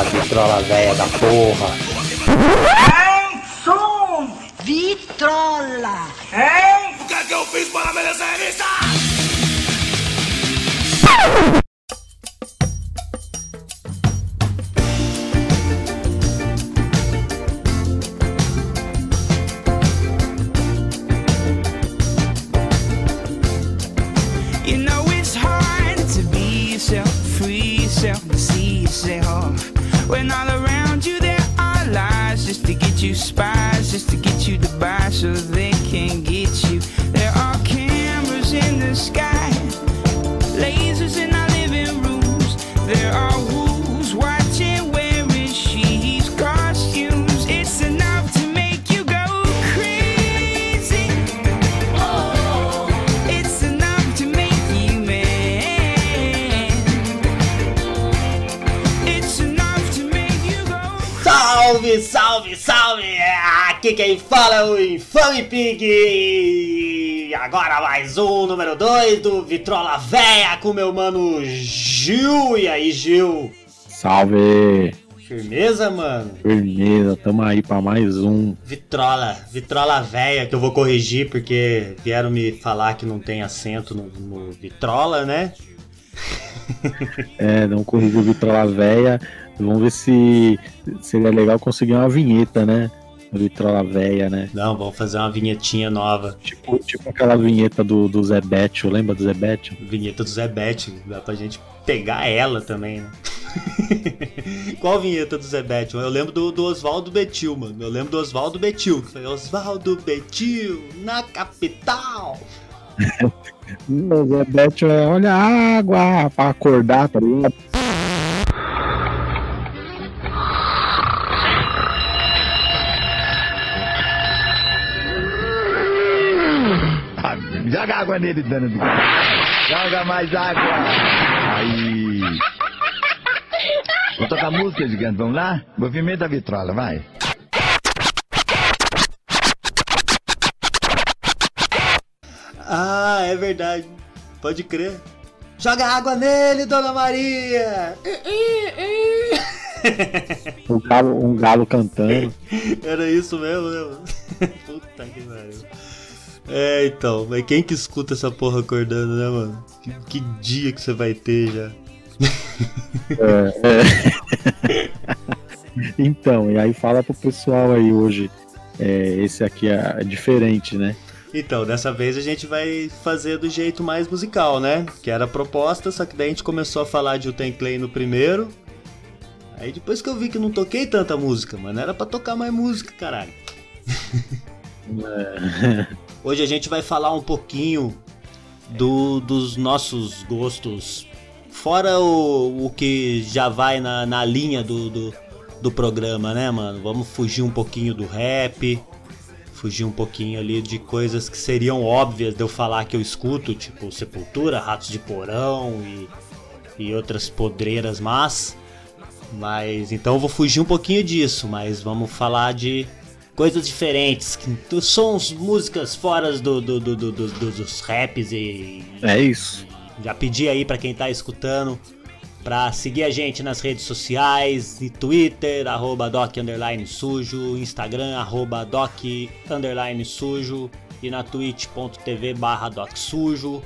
Vitrola velha da porra. Hein, som! Vitrola! Hein? O que é que eu fiz para merecer isso? Pig! E agora mais um, número 2 do Vitrola Véia com meu mano Gil. E aí, Gil? Salve! Firmeza, mano? Firmeza, tamo aí pra mais um. Vitrola, Vitrola Véia, que eu vou corrigir porque vieram me falar que não tem acento no, no Vitrola, né? É, não corrigiu Vitrola Véia. Vamos ver se seria legal conseguir uma vinheta, né? Vitrola Véia, né? Não, vamos fazer uma vinhetinha nova. Tipo, tipo aquela vinheta do, do Zé Bétio, lembra do Zé Bétio? Vinheta do Zé Bet, dá pra gente pegar ela também, né? Qual vinheta do Zé Bet? Eu lembro do, do Oswaldo Betil, mano. Eu lembro do Oswaldo Betil, que foi Oswaldo Betil na capital. O Zé Bétio é, olha a água pra acordar, tá ligado? Água nele, dano do... Joga mais água. Aí. Vou tocar música, gigante. Vamos lá? Movimento da vitrola, vai. Ah, é verdade. Pode crer. Joga água nele, Dona Maria! Um galo, um galo cantando. Era isso mesmo, né? Puta que pariu. É, então, mas quem que escuta essa porra acordando, né, mano? Que, que dia que você vai ter já? É, é. Então, e aí fala pro pessoal aí hoje. é, esse aqui é diferente, né? Então, dessa vez a gente vai fazer do jeito mais musical, né? Que era a proposta, só que daí a gente começou a falar de Uten Clay no primeiro. Aí depois que eu vi que não toquei tanta música, mano, era pra tocar mais música, caralho. Hoje a gente vai falar um pouquinho do- dos nossos gostos, fora o, o que já vai na, na linha do, do, do programa, né, mano? Vamos fugir um pouquinho do rap, fugir um pouquinho ali de coisas que seriam óbvias de eu falar que eu escuto, tipo Sepultura, Ratos de Porão e, e outras podreiras más. Mas então eu vou fugir um pouquinho disso, mas vamos falar de coisas diferentes, que- dos sons, músicas fora do, do, do, do- do- do- dos raps e. É isso. Já pedi aí pra quem tá escutando pra seguir a gente nas redes sociais, no Twitter, arroba doc underline sujo, Instagram, arroba doc underline sujo e na twitch.tv barra doc sujo.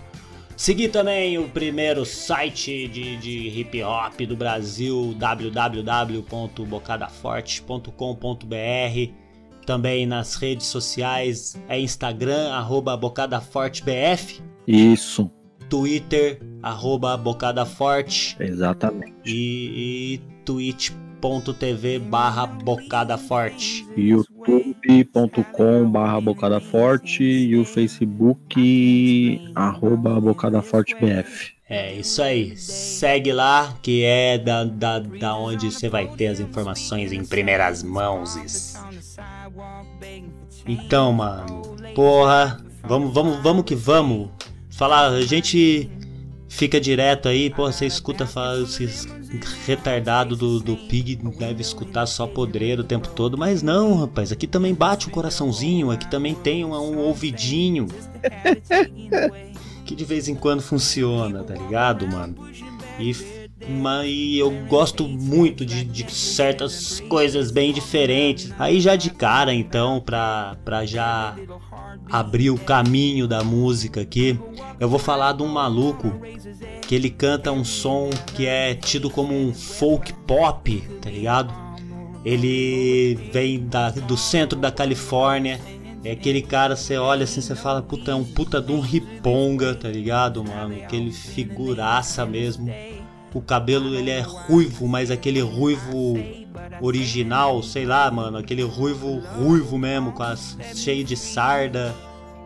Seguir também o primeiro site de, de hip hop do Brasil, www.bocadaforte.com.br. Também nas redes sociais é Instagram, arroba bocadafortebf, Isso, Twitter, arroba bocadaforte exatamente. e, e twitch.tv barra bocadaforte. youtube.com barra Bocada Forte e o Facebook arroba Bocada Forte BF. É isso aí, segue lá que é da, da, da onde você vai ter as informações em primeiras mãos. Então, mano, porra, vamos, vamos, vamos que vamos. Falar, a gente fica direto aí, porra, você escuta falar, esses retardado do, do Pig deve escutar só podreiro o tempo todo, mas não, rapaz, aqui também bate um coraçãozinho, aqui também tem um, um ouvidinho que de vez em quando funciona, tá ligado, mano? E mas eu gosto muito de, de, certas coisas bem diferentes. Aí já de cara, então, pra, pra já abrir o caminho da música aqui, eu vou falar de um maluco que ele canta um som que é tido como um folk pop, tá ligado? Ele vem da, do centro da Califórnia. É aquele cara, você olha assim, você fala, puta, é um puta de um riponga, tá ligado, mano? Aquele figuraça mesmo o cabelo ele é ruivo, mas aquele ruivo original, sei lá, mano, aquele ruivo ruivo mesmo, com as, cheio de sarda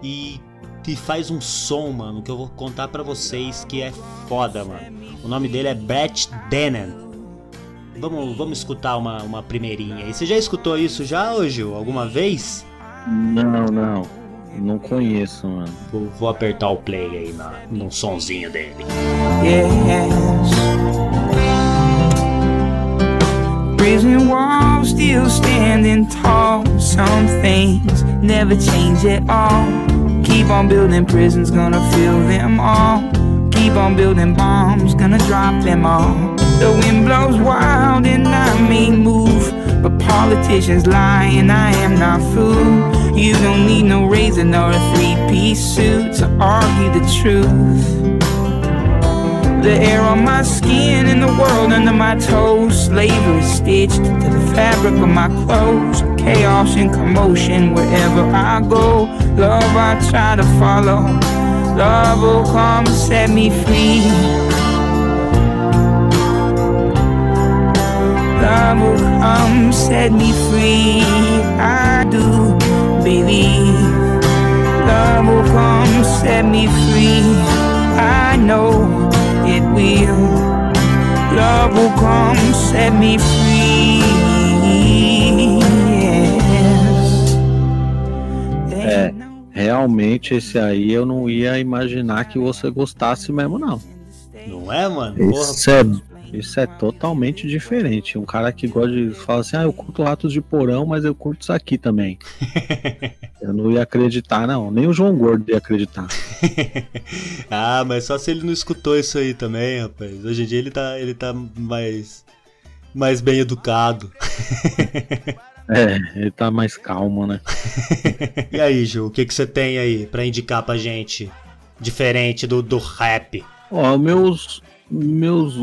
e, e faz um som, mano, que eu vou contar para vocês que é foda, mano. O nome dele é Brett Dennen. Vamos, vamos escutar uma, uma primeirinha aí. Você já escutou isso já, hoje? Alguma vez? Não, não. Não conheço, mano. Vou, vou apertar o play aí na, no sonzinho dele. Yes. Prison walls still standing tall. Some things never change at all. Keep on building prisons, gonna fill them all. Keep on building bombs, gonna drop them all. The wind blows wild and I may move. But politicians lie and I am not fooled. You don't need no razor nor a three piece suit to argue the truth. The air on my skin and the world under my toes. Slavery stitched to the fabric of my clothes. Chaos and commotion wherever I go. Love I try to follow. Love will come set me free. Love will come set me free. I do believe. Love will come set me free. I know it will. Love will come set me free. Yes. É, realmente esse aí eu não ia imaginar que você gostasse mesmo, não. Não é, mano? Isso é, isso é totalmente diferente. Um cara que gosta de falar assim, ah, eu curto ratos de porão, mas eu curto isso aqui também. eu não ia acreditar, não. Nem o João Gordo ia acreditar. ah, mas só se ele não escutou isso aí também, rapaz. Hoje em dia ele tá, ele tá mais, mais bem educado. É, ele tá mais calmo, né? e aí, Ju, o que, que você tem aí pra indicar pra gente? Diferente do, do rap. Ó, meus, meus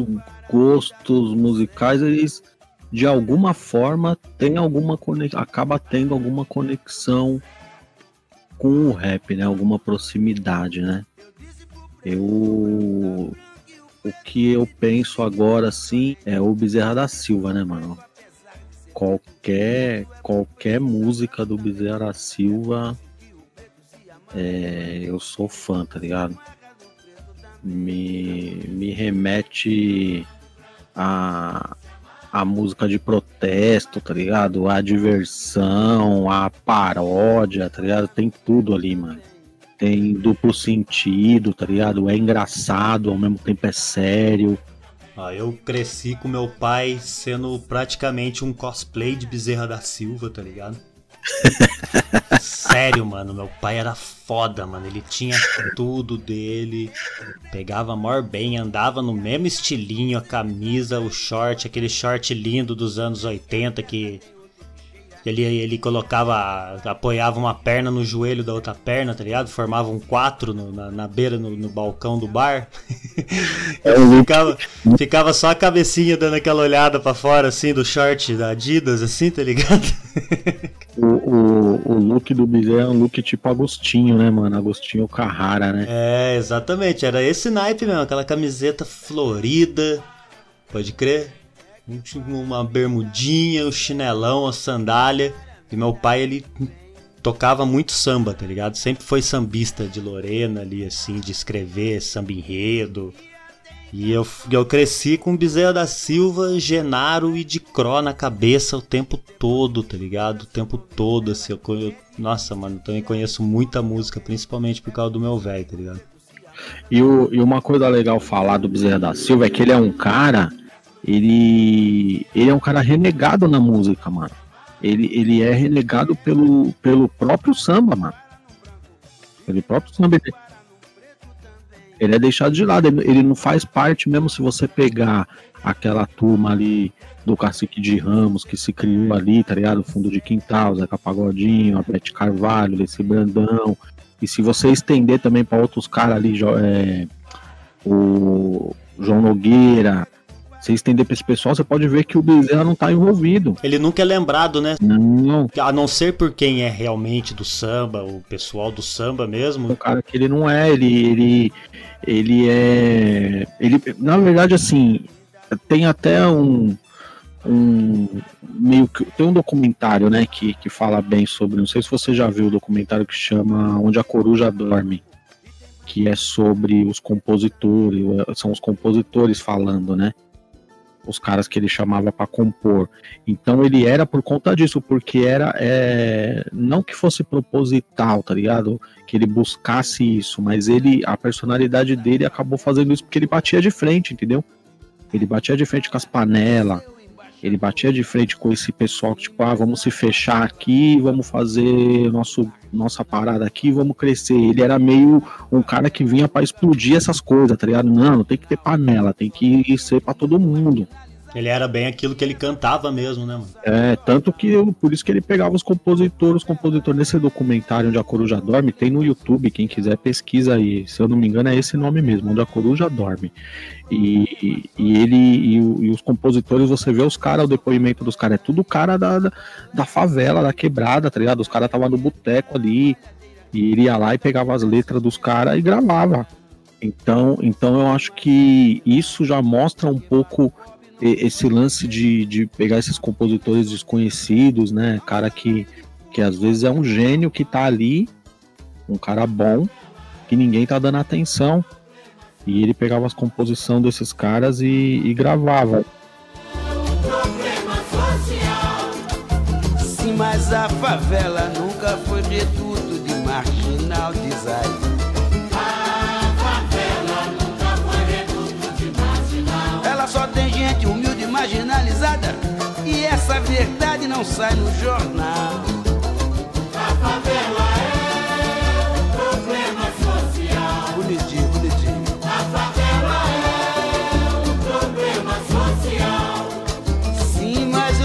gostos musicais, eles de alguma forma tem alguma conexão, acaba tendo alguma conexão com o rap, né? Alguma proximidade, né? Eu o que eu penso agora assim é o Bezerra da Silva, né, mano? Qualquer qualquer música do Bezerra da Silva é, eu sou fã, tá ligado? Me, me remete a, a música de protesto, tá ligado? A diversão, a paródia, tá ligado? Tem tudo ali, mano. Tem duplo sentido, tá ligado? É engraçado, ao mesmo tempo é sério. Ah, eu cresci com meu pai sendo praticamente um cosplay de Bezerra da Silva, tá ligado? Sério, mano, meu pai era foda, mano. Ele tinha tudo dele, pegava maior bem, andava no mesmo estilinho, a camisa, o short, aquele short lindo dos anos 80 que ele, ele colocava, apoiava uma perna no joelho da outra perna, tá ligado? Formava um quatro no, na, na, beira, no, no, balcão do bar. ficava, ficava só a cabecinha dando aquela olhada para fora, assim, do short da Adidas, assim, tá ligado? o, o, o look do Bizé é um look tipo Agostinho, né, mano? Agostinho Carrara, né? É, exatamente. Era esse naipe mesmo, aquela camiseta florida, pode crer? Uma bermudinha, o um chinelão, a sandália. E meu pai, ele tocava muito samba, tá ligado? Sempre foi sambista de Lorena ali, assim, de escrever samba enredo. E eu, eu cresci com Bezerra da Silva, Genaro e de Cro na cabeça o tempo todo, tá ligado? O tempo todo, assim. Eu, eu, nossa, mano, também conheço muita música, principalmente por causa do meu velho, tá ligado? E, o, e uma coisa legal falar do Bezerra da Silva é que ele é um cara ele, ele é um cara renegado na música, mano. Ele, ele é renegado pelo, pelo próprio samba, mano. Pelo próprio samba. ele é deixado de lado, ele, ele não faz parte, mesmo se você pegar aquela turma ali do Cacique de Ramos que se criou ali, tá ligado? Fundo de Quintal, Zeca Pagodinho, a Bete Carvalho, esse Brandão. E se você estender também para outros caras ali, é, o João Nogueira, você estender para esse pessoal, você pode ver que o Bezerra não tá envolvido. Ele nunca é lembrado, né? Não. A não ser por quem é realmente do samba, o pessoal do samba mesmo. O cara que ele não é, ele ele ele é ele na verdade assim, tem até um um meio que tem um documentário, né, que, que fala bem sobre, não sei se você já viu o documentário que chama Onde a Coruja Dorme, que é sobre os compositores, são os compositores falando, né? Os caras que ele chamava para compor. Então ele era por conta disso, porque era é, não que fosse proposital, tá ligado? Que ele buscasse isso, mas ele a personalidade dele acabou fazendo isso porque ele batia de frente, entendeu? Ele batia de frente com as panelas, ele batia de frente com esse pessoal que, tipo, ah, vamos se fechar aqui, vamos fazer nosso, nossa parada aqui, vamos crescer. Ele era meio um cara que vinha para explodir essas coisas, tá ligado? Não, não tem que ter panela, tem que ser para todo mundo. Ele era bem aquilo que ele cantava mesmo, né, mano? É, tanto que eu, por isso que ele pegava os compositores, os compositores nesse documentário onde a coruja dorme, tem no YouTube, quem quiser pesquisa aí, se eu não me engano é esse nome mesmo, onde a coruja dorme. E, e ele e, e, os compositores, você vê os caras, o depoimento dos caras, é tudo cara da, da, da, favela, da quebrada, tá ligado? Os caras estavam no boteco ali, e ele ia lá e pegava as letras dos caras e gravava. Então, então eu acho que isso já mostra um pouco esse lance de, de pegar esses compositores desconhecidos, né? Cara que, que às vezes é um gênio que tá ali, um cara bom, que ninguém tá dando atenção. E ele pegava as composições desses caras e, e gravava. Sim, mas a favela nunca foi reduto de marginal design. só tem gente humilde marginalizada. E essa verdade não sai no jornal.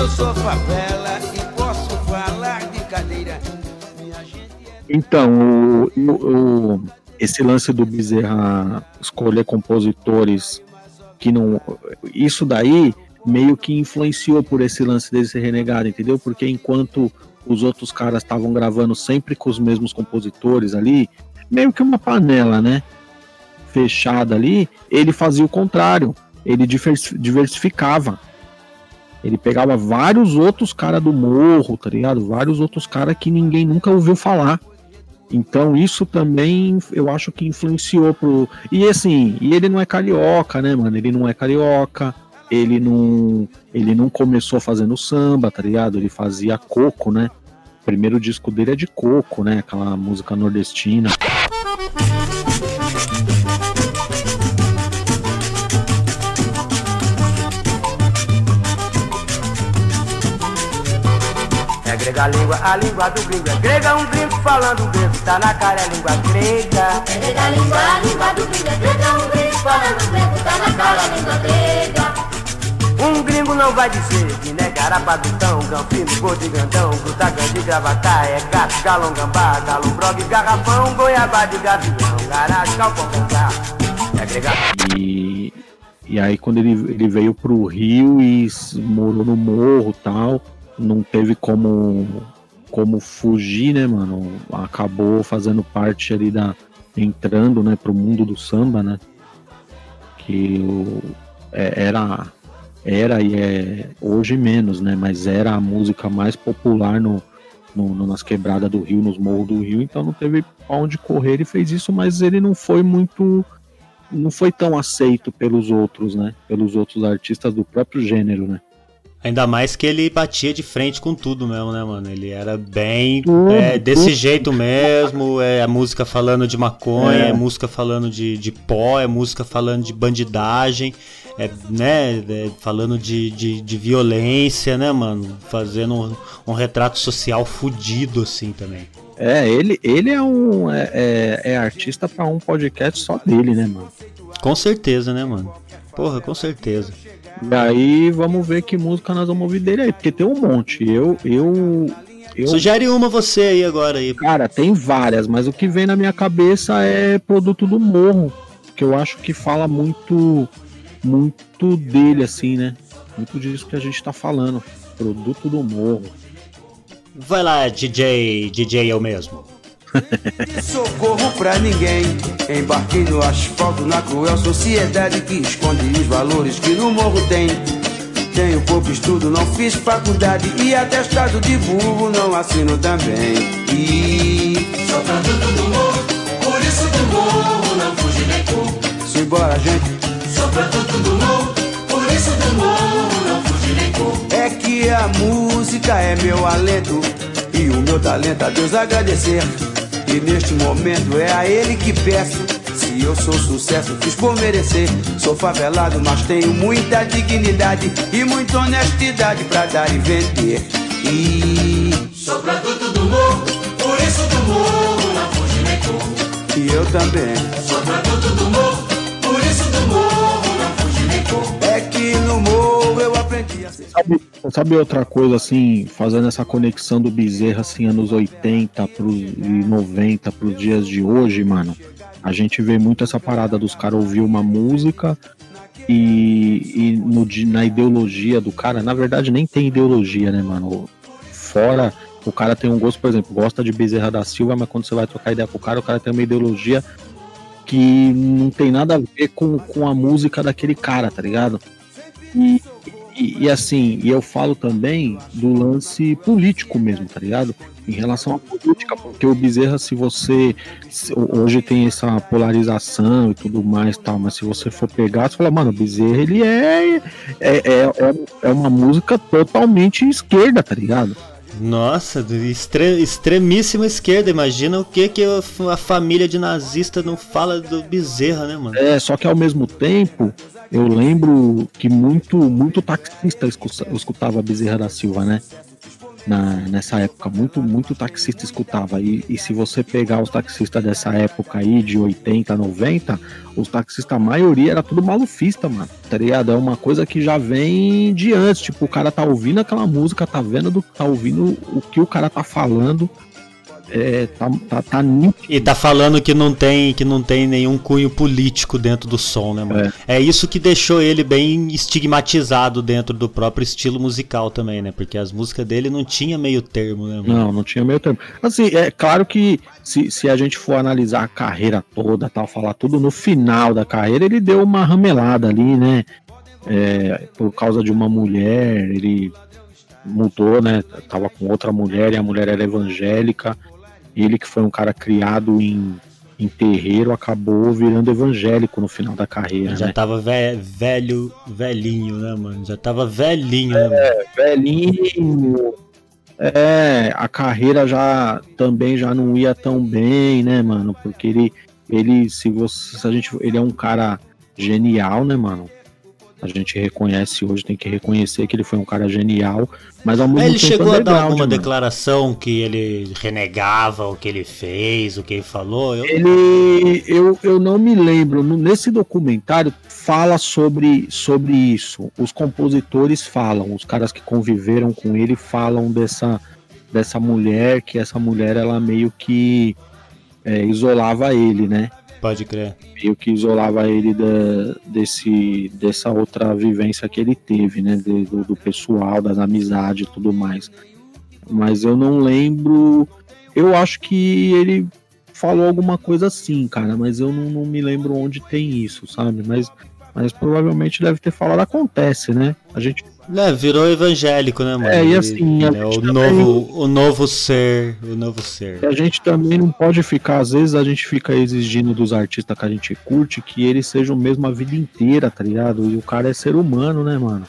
Eu sou favela e posso falar de cadeira. É... Então, o, o, esse lance do Bezerra escolher compositores que não. Isso daí meio que influenciou por esse lance dele ser renegado, entendeu? Porque enquanto os outros caras estavam gravando sempre com os mesmos compositores ali, meio que uma panela, né? Fechada ali, ele fazia o contrário. Ele diversificava. Ele pegava vários outros caras do morro, tá ligado? Vários outros caras que ninguém nunca ouviu falar. Então isso também eu acho que influenciou pro. E assim, e ele não é carioca, né, mano? Ele não é carioca. Ele não, ele não começou fazendo samba, tá ligado? Ele fazia coco, né? O primeiro disco dele é de coco, né? Aquela música nordestina. Grega a língua, a língua do gringo é grega, um gringo falando grego, tá na cara é língua grega. É grega a língua, a língua do gringo é grega, um gringo falando grego, tá na cara é língua grega. Um gringo não vai dizer que negar apadutão, ganfino, gordo e grandão, gruta grande, gravatá, é gato, galão, gambá, galo, brog, garrafão, goiabá de gavião, garagem, calpão, cangá. É grega. E, e aí quando ele, ele veio pro Rio e morou no morro e tal não teve como como fugir, né, mano? Acabou fazendo parte ali da entrando, né, pro mundo do samba, né? Que o, é, era era e é hoje menos, né? Mas era a música mais popular no, no, nas quebradas do Rio, nos morros do Rio, então não teve pra onde correr. Ele fez isso, mas ele não foi muito. Não foi tão aceito pelos outros, né? Pelos outros artistas do próprio gênero, né? Ainda mais que ele batia de frente com tudo mesmo, né, mano? Ele era bem é, desse jeito mesmo. É a música falando de maconha, É. é, música falando de, de pó, é música falando de bandidagem, é, né? é, falando de, de, de violência, né, mano? Fazendo um, um retrato social fudido, assim, também. É, ele, ele é um é, é- é artista pra um podcast só dele, né, mano? Com certeza, né, mano? Porra, com certeza. E aí vamos ver que música nós vamos ouvir dele aí, porque tem um monte. Eu, eu, eu Sugere uma você aí agora aí. Cara, tem várias, mas o que vem na minha cabeça é produto do morro, que eu acho que fala muito, muito dele, assim, né? Muito disso que a gente tá falando. Produto do morro. Vai lá, DJ, DJ eu mesmo. Socorro pra ninguém. Embarquei no asfalto na cruel sociedade que esconde os valores que no morro tem. Tenho pouco estudo, não fiz faculdade e atestado de burro não assino também. E Sou produto do morro, por isso do morro não fugi nem cu. se embora gente Sou produto do morro, por isso do morro não fugi nem cu. é que a música é meu alento e o meu talento a Deus agradecer. E neste momento é a Ele que peço. Se eu sou sucesso, fiz por merecer. Sou favelado, mas tenho muita dignidade e muita honestidade pra dar e vender. E, Sou produto do morro, por isso do morro não fugi nem cu. e eu também. Sou produto do morro, por isso do morro não fugi nem cu. É que no morro Sabe, sabe outra coisa, assim, fazendo essa conexão do Bezerra, assim, anos 80 pros, e 90 pros dias de hoje, mano? A gente vê muito essa parada dos caras ouvir uma música e, e no na ideologia do cara, na verdade nem tem ideologia, né, mano? Fora, o cara tem um gosto, por exemplo, gosta de Bezerra da Silva, mas quando você vai trocar ideia com o cara, o cara tem uma ideologia que não tem nada a ver com, com a música daquele cara, tá ligado? E, e, e assim, e eu falo também do lance político mesmo, tá ligado? Em relação à política, porque o Bezerra, se você. se- hoje tem essa polarização e tudo mais tal, mas se você for pegar, você fala, mano, o Bezerra, ele é. É, é, é, é uma música totalmente esquerda, tá ligado? Nossa, extre- extremíssima esquerda. Imagina o que, que a, a família de nazista não fala do Bezerra, né, mano? É, só que ao mesmo tempo, eu lembro que muito, muito taxista escu- escutava Bezerra da Silva, né? Na, nessa época, muito, muito taxista escutava. E, e se você pegar os taxistas dessa época aí, de 80, 90, os taxistas, a maioria era tudo malufista, mano. Tá ligado? É uma coisa que já vem de antes. Tipo, o cara tá ouvindo aquela música, tá vendo, do, tá ouvindo o que o cara tá falando. É, tá, tá, tá nítido. E tá falando que não tem que não tem nenhum cunho político dentro do som, né, mano? É. isso que deixou ele bem estigmatizado dentro do próprio estilo musical também, né? Porque as músicas dele não tinha meio termo, né, mano? Não, não tinha meio termo. Assim, é claro que se, se a gente for analisar a carreira toda, tal, falar tudo no final da carreira, ele deu uma ramelada ali, né? É, por causa de uma mulher, ele mudou, né? Tava com outra mulher e a mulher era evangélica. Ele que foi um cara criado em, em terreiro, acabou virando evangélico no final da carreira, Já né? tava ve- velho, velhinho, né, mano? Já tava velhinho, né, mano? velhinho. É, a carreira já também já não ia tão bem, né, mano? Porque ele, ele se você, se a gente, ele é um cara genial, né, mano? A gente reconhece hoje, tem que reconhecer que ele foi um cara genial, mas ao mesmo Ele tempo chegou a dar alguma mano. declaração que ele renegava o que ele fez, o que ele falou? Eu... Ele, eu, eu não me lembro. Nesse documentário fala sobre, sobre isso. Os compositores falam, os caras que conviveram com ele falam dessa, dessa mulher, que essa mulher ela meio que é, isolava ele, né? Pode crer. Meio que isolava ele da, desse, dessa outra vivência que ele teve, né? de- do, do pessoal, das amizades e tudo mais. Mas eu não lembro. Eu acho que ele falou alguma coisa assim, cara, mas eu não, não me lembro onde tem isso, sabe? Mas, mas provavelmente deve ter falado. Acontece, né? A gente É, virou evangélico, né, mano? É, e assim, a ele é o também- novo, o novo ser, o novo ser. A gente também não pode ficar, às vezes a gente fica exigindo dos artistas que a gente curte que eles sejam mesmo a vida inteira, tá ligado? E o cara é ser humano, né, mano?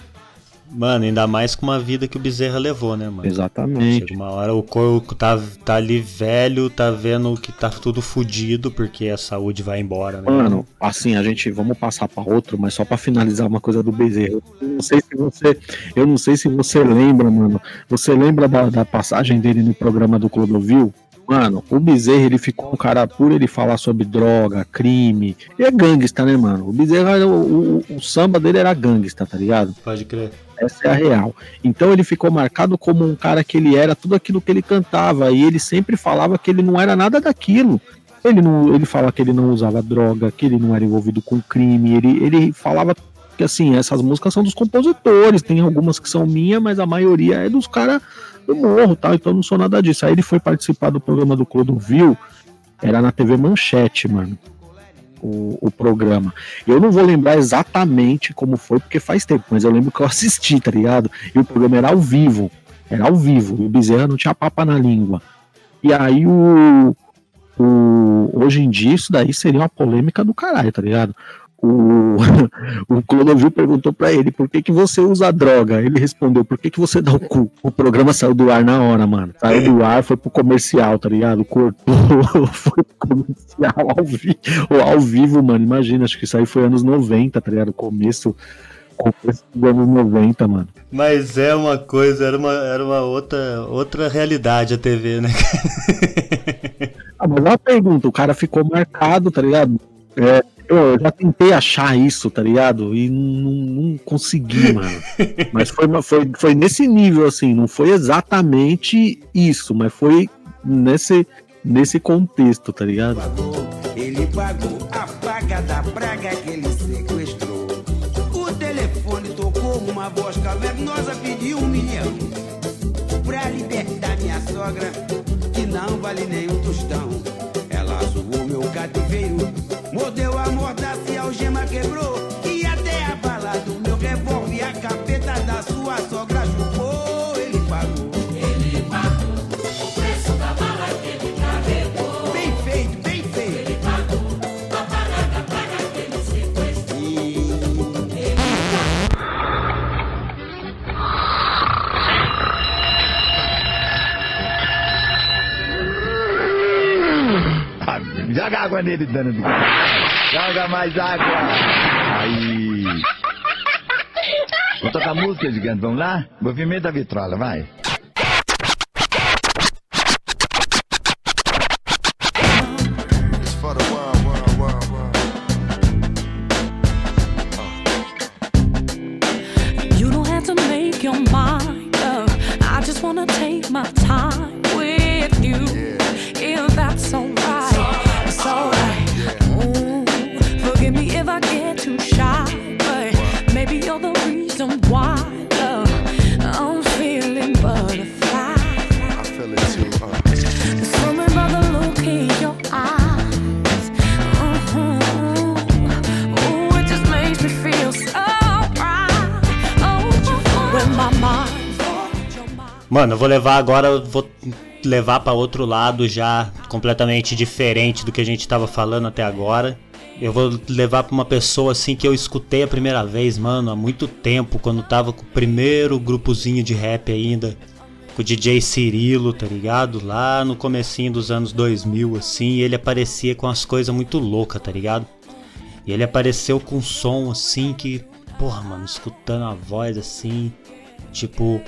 Mano, ainda mais com uma vida que o Bezerra levou, né, mano? Exatamente. Chega uma hora o corpo tá, tá ali velho, tá vendo que tá tudo fudido, porque a saúde vai embora, né? Mano, assim, a gente vamos passar pra outro, mas só pra finalizar uma coisa do Bezerra. Eu não sei se você, eu não sei se você lembra, mano. Você lembra da, da passagem dele no programa do Clodovil? Mano, o Bezerra, ele ficou um cara por ele falar sobre droga, crime. Ele é gangsta, né, mano? O Bezerra, o, o, o samba dele era gangsta, tá ligado? Pode crer. Essa é a real. Então ele ficou marcado como um cara que ele era tudo aquilo que ele cantava. E ele sempre falava que ele não era nada daquilo. Ele não, ele fala que ele não usava droga, que ele não era envolvido com crime. Ele, ele falava que assim, essas músicas são dos compositores, tem algumas que são minhas, mas a maioria é dos caras do morro, tal, então não sou nada disso. Aí ele foi participar do programa do Clodovil, era na TV Manchete, mano. O, o programa. Eu não vou lembrar exatamente como foi, porque faz tempo, mas eu lembro que eu assisti, tá ligado? E o programa era ao vivo. Era ao vivo. E o Bezerra não tinha papa na língua. E aí o, o. Hoje em dia, isso daí seria uma polêmica do caralho, tá ligado? O, o Clodovil perguntou pra ele por que, que você usa droga. Ele respondeu, por que, que você dá o cu? O programa saiu do ar na hora, mano. Saiu do ar, foi pro comercial, tá ligado? Cortou, foi pro comercial ao, vi ao vivo, mano. Imagina, acho que isso aí foi anos 90, tá ligado? Começo, começo dos anos 90, mano. Mas é uma coisa, era uma, era uma outra, outra realidade a TV, né? ah, mas uma pergunta, o cara ficou marcado, tá ligado? É, eu já tentei achar isso, tá ligado? E não, não consegui, mano. Mas foi, foi, foi nesse nível, assim, não foi exatamente isso, mas foi nesse, nesse contexto, tá ligado? Ele pagou a paga da praga que ele sequestrou. O telefone tocou, uma voz cavernosa pediu um milhão. Pra libertar minha sogra, que não vale nem um tostão. Cativeiro, mordeu a mordaça e a algema quebrou. Joga água nele, dano. Joga mais água. Aí. Vou tocar música, gigante. Vamos lá? Movimento da vitrola, vai. Mano, eu vou levar agora, vou levar pra outro lado já completamente diferente do que a gente tava falando até agora. Eu vou levar pra uma pessoa assim que eu escutei a primeira vez, mano, há muito tempo, quando tava com o primeiro grupozinho de rap ainda, com o DJ Cirilo, tá ligado? Lá no comecinho dos anos 2000, assim, e ele aparecia com as coisas muito loucas, tá ligado? E ele apareceu com um som assim que, porra, mano, escutando a voz assim, tipo,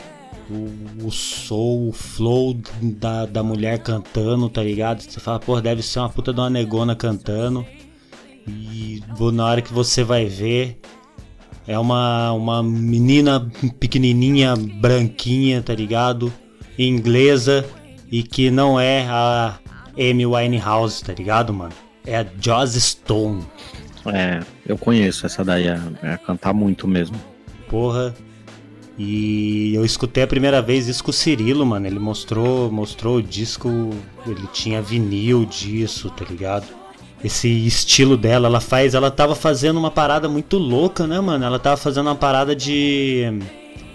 o, o soul, o flow da, da mulher cantando, tá ligado? Você fala, pô, deve ser uma puta de uma negona cantando. E na hora que você vai ver, é uma, uma menina pequenininha, branquinha, tá ligado? Inglesa e que não é a Amy Winehouse, tá ligado, mano? É a Joss Stone. É, eu conheço essa daí, é, é cantar muito mesmo. Porra. E eu escutei a primeira vez isso com o Cirilo, mano. Ele mostrou, mostrou o disco, ele tinha vinil disso, tá ligado? Esse estilo dela, ela faz, ela tava fazendo uma parada muito louca, né, mano? Ela tava fazendo uma parada de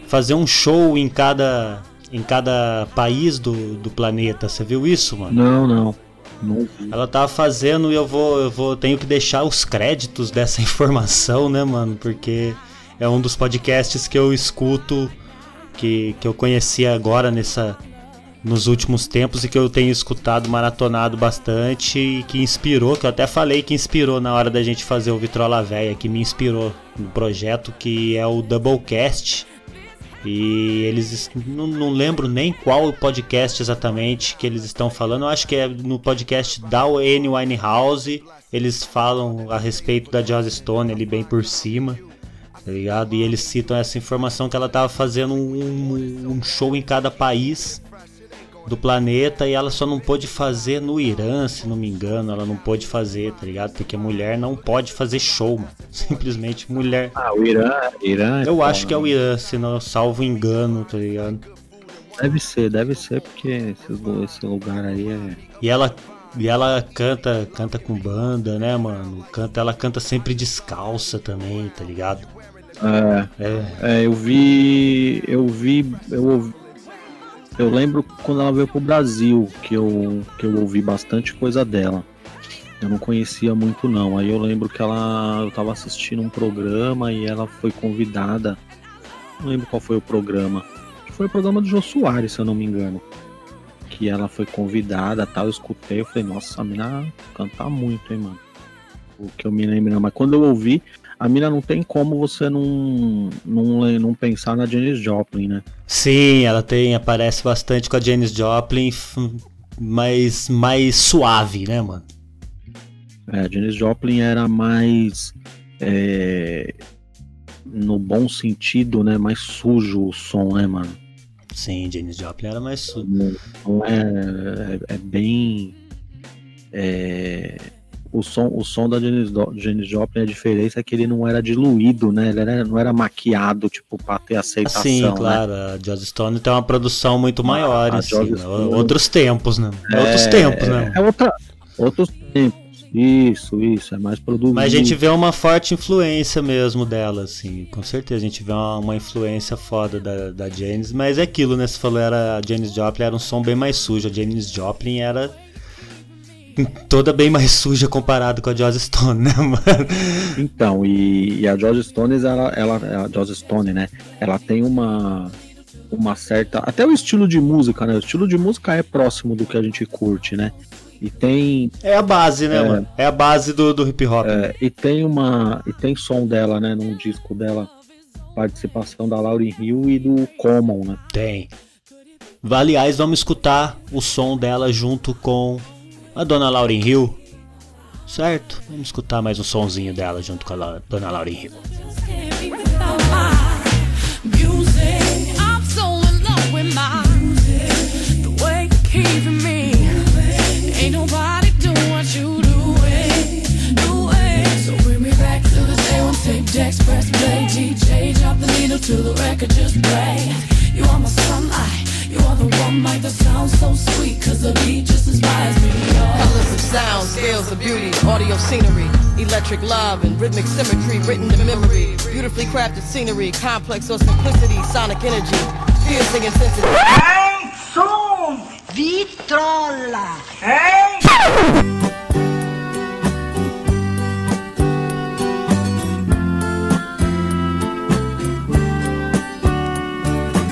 fazer um show em cada em cada país do, do planeta. Você viu isso, mano? Não, não. não Ela tava fazendo e eu vou, eu vou, tenho que deixar os créditos dessa informação, né, mano? Porque é um dos podcasts que eu escuto, que, que eu conheci agora nessa, nos últimos tempos e que eu tenho escutado, maratonado bastante e que inspirou, que eu até falei que inspirou na hora da gente fazer o Vitrola Véia, que me inspirou no projeto, que é o Doublecast. E eles não, não lembro nem qual podcast exatamente que eles estão falando. Eu acho que é no podcast da N Winehouse. Eles falam a respeito da Joss Stone ali bem por cima, tá ligado? E eles citam essa informação que ela tava fazendo um, um show em cada país do planeta e ela só não pôde fazer no Irã, se não me engano, ela não pôde fazer, tá ligado? Porque mulher não pode fazer show, mano. Simplesmente mulher. Ah, o Irã, Irã. Eu acho que é o Irã, se não salvo engano, tá ligado? Deve ser, deve ser, porque esse, esse lugar aí é. E ela e ela canta, canta com banda, né, mano? Canta, ela canta sempre descalça também, tá ligado? É, É. eu vi. Eu vi. Eu. Eu lembro quando ela veio pro Brasil que eu, que eu ouvi bastante coisa dela. Eu não conhecia muito não. Aí eu lembro que ela. Eu tava assistindo um programa e ela foi convidada. Não lembro qual foi o programa. Foi o programa do Jô Soares, se eu não me engano. Que ela foi convidada tal, eu escutei, eu falei, nossa, a mina canta muito, hein, mano. O que eu me lembro, não. Mas quando eu ouvi, a mina não tem como você não, não, não pensar na Janis Joplin, né? Sim, ela tem, aparece bastante com a Janis Joplin, mas mais suave, né, mano? É, a Janis Joplin era mais. é, no bom sentido, né? Mais sujo o som, né, mano? Sim, Janis Joplin era mais su... Não, não é, é, é bem. é, o, som, o som da Janis, Janis Joplin, a diferença é que ele não era diluído, né? Ele era- não era maquiado, tipo, pra ter aceitação. Sim, né? claro, a Joss Stone tem uma produção muito maior, a assim, né? Outros tempos, né? outros tempos, né? É outra, outros tempos. Isso, isso, é mais produzido. Mas a gente vê uma forte influência mesmo dela, assim, com certeza. A gente vê uma, uma influência foda da, da Janis, mas é aquilo, né? Você falou, era, a Janis Joplin era um som bem mais sujo. A Janis Joplin era toda bem mais suja comparado com a Joss Stone, né, mano? Então, e, e a Joss Stone, ela, ela, a Joss Stone, né? Ela tem uma, uma certa. Até o estilo de música, né? O estilo de música é próximo do que a gente curte, né? E tem. É a base, né, É. mano? É a base do, do hip hop. é, e tem uma. E tem som dela, né? Num disco dela. Participação da Lauryn Hill e do Common, né? Tem. Aliás, vamos escutar o som dela junto com a dona Lauryn Hill. Certo? Vamos escutar mais um sonzinho dela junto com a dona Lauryn Hill. The to the play. DJ drop the needle till the record just break. You are my sunlight. You are the one mic that sounds so sweet. Cause the beat just sound, scales of beauty, audio scenery, electric love and rhythmic symmetry written in memory. Beautifully crafted scenery, complex or simplicity, sonic energy, piercing intensity. Hein, som, vitrola. Hein?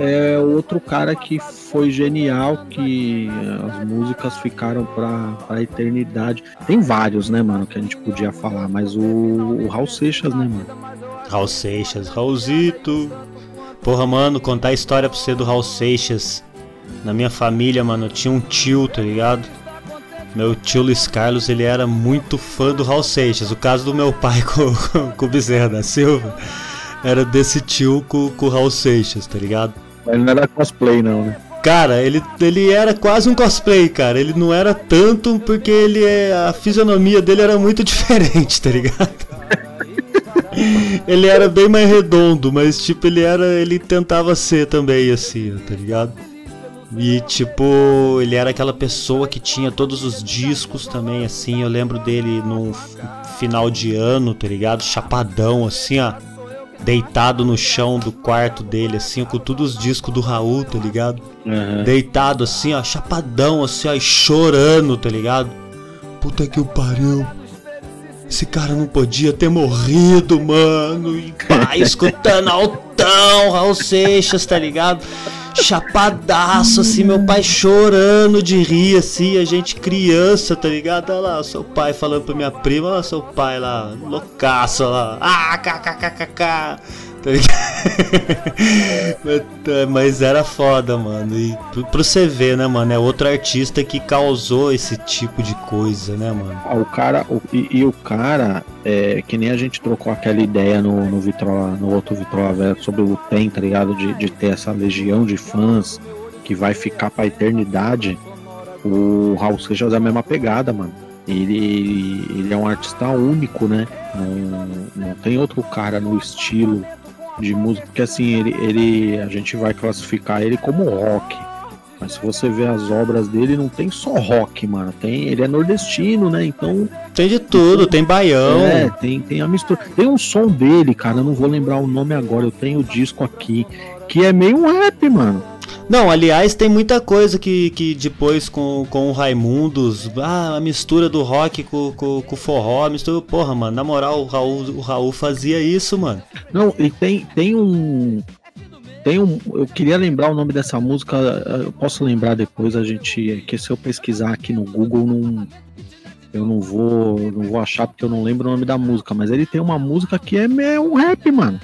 É outro cara que foi genial, que as músicas ficaram pra, pra eternidade. Tem vários, né, mano, que a gente podia falar, mas o, o Raul Seixas, né, mano? Raul Seixas, Raulzito. Porra, mano, contar a história pra você do Raul Seixas. Na minha família, mano, tinha um tio, tá ligado? Meu tio Luiz Carlos, ele era muito fã do Raul Seixas. O caso do meu pai com, com, com o Bezerra da Silva era desse tio com, com o Raul Seixas, tá ligado? Ele não era cosplay, não, né? Cara, ele, ele era quase um cosplay, cara. Ele não era tanto porque ele é, a fisionomia dele era muito diferente, tá ligado? ele era bem mais redondo, mas tipo, ele era. ele tentava ser também assim, tá ligado? E tipo, ele era aquela pessoa que tinha todos os discos também, assim. Eu lembro dele num final de ano, tá ligado? Chapadão, assim, ó. Deitado no chão do quarto dele, assim, com todos os discos do Raul, tá ligado? Deitado assim, ó, chapadão, assim, ó, e chorando, tá ligado? Puta que o pariu. Esse cara não podia ter morrido, mano. E pá, escutando altão, Raul Seixas, tá ligado? Chapadaço, assim, meu pai chorando de rir, assim, a gente criança, tá ligado? Olha lá, seu pai falando pra minha prima, olha lá, seu pai lá, loucaço lá. Ah, kkkk. Tá ligado? Mas era foda, mano. E pra você ver, né, mano? É outro artista que causou esse tipo de coisa, né, mano? Ah, o cara, o- e, e o cara, é, que nem a gente trocou aquela ideia no, no, Vitrola, no outro Vitrola Velho sobre o Tem, tá ligado? De, de ter essa legião de fãs que vai ficar pra eternidade. O Raul Seixas é a mesma pegada, mano. Ele, ele é um artista único, né? Não, não tem outro cara no estilo de música, porque assim, ele, ele, a gente vai classificar ele como rock. Mas se você ver as obras dele, não tem só rock, mano. Tem, ele é nordestino, né? Então. Tem de tudo, tem baião. É, tem, tem a mistura. Tem um som dele, cara, eu não vou lembrar o nome agora, eu tenho o disco aqui, que é meio um rap, mano. Não, aliás, tem muita coisa que, que depois com, com o Raimundos, ah, a mistura do rock com, com, com o forró, mistura. Porra, mano, na moral, o Raul, o Raul fazia isso, mano. Não, e tem, tem um. Tem um. Eu queria lembrar o nome dessa música, eu posso lembrar depois, a gente. Que se eu pesquisar aqui no Google, não. Eu não vou. Não vou achar porque eu não lembro o nome da música, mas ele tem uma música que é, é um rap, mano.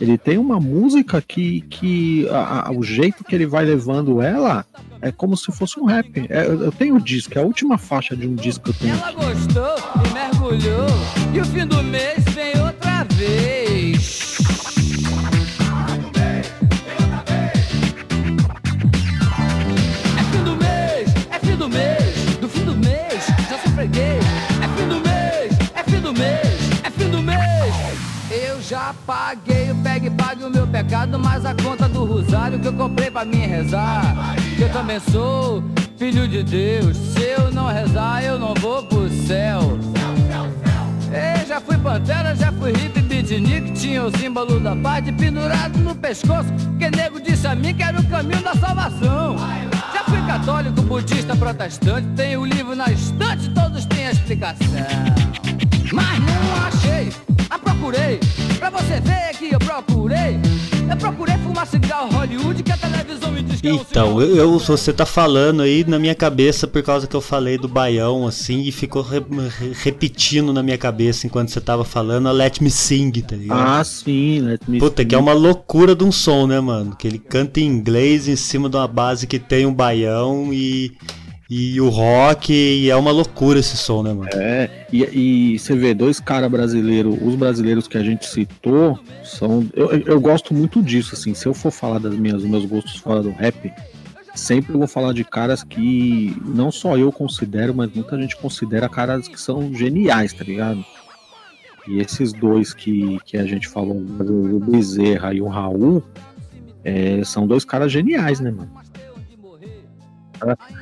Ele tem uma música que, que a- a- o jeito que ele vai levando ela é como se fosse um rap. É, eu tenho o disco, é a última faixa de um disco que eu tenho. Ela gostou e mergulhou. E o fim do mês vem outra vez. É fim do mês, é fim do mês. Do fim do mês, já sou freguês. É fim do mês, é fim do mês, é fim do mês. Eu já paguei o pegue e pague o meu pecado, mas a conta do rosário que eu comprei pra mim rezar. Que eu também sou filho de Deus. Se eu não rezar, eu não vou pro céu. Ei, já fui pantera, já fui hippie beatnik, tinha o símbolo da paz de pendurado no pescoço. Que nego disse a mim que era o caminho da salvação. Já fui católico, budista, protestante, tenho o livro na estante, todos têm a explicação. Mas não achei, a procurei, pra você ver que eu procurei. Eu procurei fumar cigarro Hollywood que a televisão me diz que é um Então, eu, eu- você tá falando aí na minha cabeça por causa que eu falei do baião, assim, e ficou re- re- repetindo na minha cabeça enquanto você tava falando a Let Me Sing, tá ligado? Ah, sim, Let Me Puta, que é uma loucura de um som, né, mano? Que ele canta em inglês em cima de uma base que tem um baião e, e o rock, e é uma loucura esse som, né, mano? É, e, e você vê, dois caras brasileiros, os brasileiros que a gente citou, são. Eu, eu- gosto muito disso, assim. Se eu for falar das minhas, dos meus gostos fora do rap, sempre vou falar de caras que não só eu considero, mas muita gente considera caras que são geniais, tá ligado? E esses dois que, que a gente falou, o Bezerra e o Raul, é, são dois caras geniais, né, mano?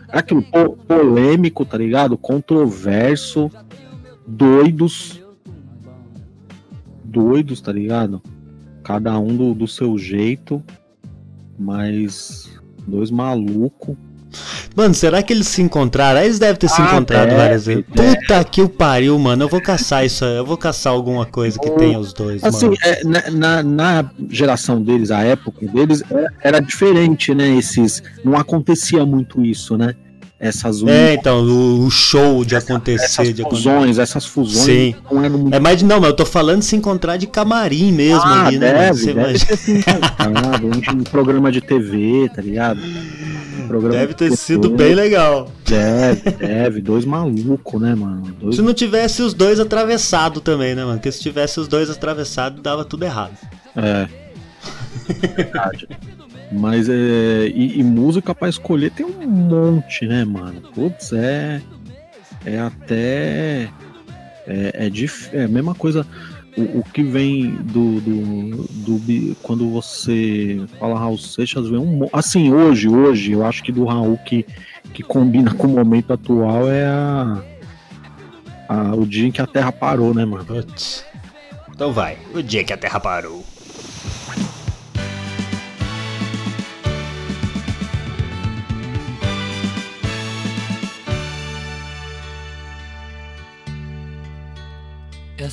Aquilo po- polêmico, tá ligado? Controverso, doidos. Doidos, tá ligado? Cada um do, do seu jeito, mas dois malucos. Mano, será que eles se encontraram? Eles devem ter se Ah, encontrado deve, várias vezes. deve. Puta que o pariu, mano. Eu vou caçar isso aí. Eu vou caçar alguma coisa que tenha os dois, Assim, mano. é, na, na, geração deles, a época deles, era, era diferente, né? Esses. Não acontecia muito isso, né? Essas É, então, o, o show de acontecer, essas de fusões, essas fusões Sim. não eram muito É mais de não, mas eu tô falando de se encontrar de camarim mesmo Ah, ali, né? mano? deve, Você deve ter se encontrado, um programa de TV, tá ligado? Programa Deve de ter sido bem legal. Deve, deve, dois malucos, né, mano? Dois... Se não tivesse os dois atravessados também, né, mano? Porque se tivesse os dois atravessados, dava tudo errado. É. Verdade. Mas é. E, e música pra escolher tem um monte, né, mano? Putz, é. É até. É, é, dif... é a mesma coisa. O, o que vem do, do, do Quando você fala Raul Seixas, vem um. Assim, hoje, hoje, eu acho que do Raul que, que combina com o momento atual é a. a- o dia em que a Terra parou, né, mano? Então vai, o dia que a Terra parou.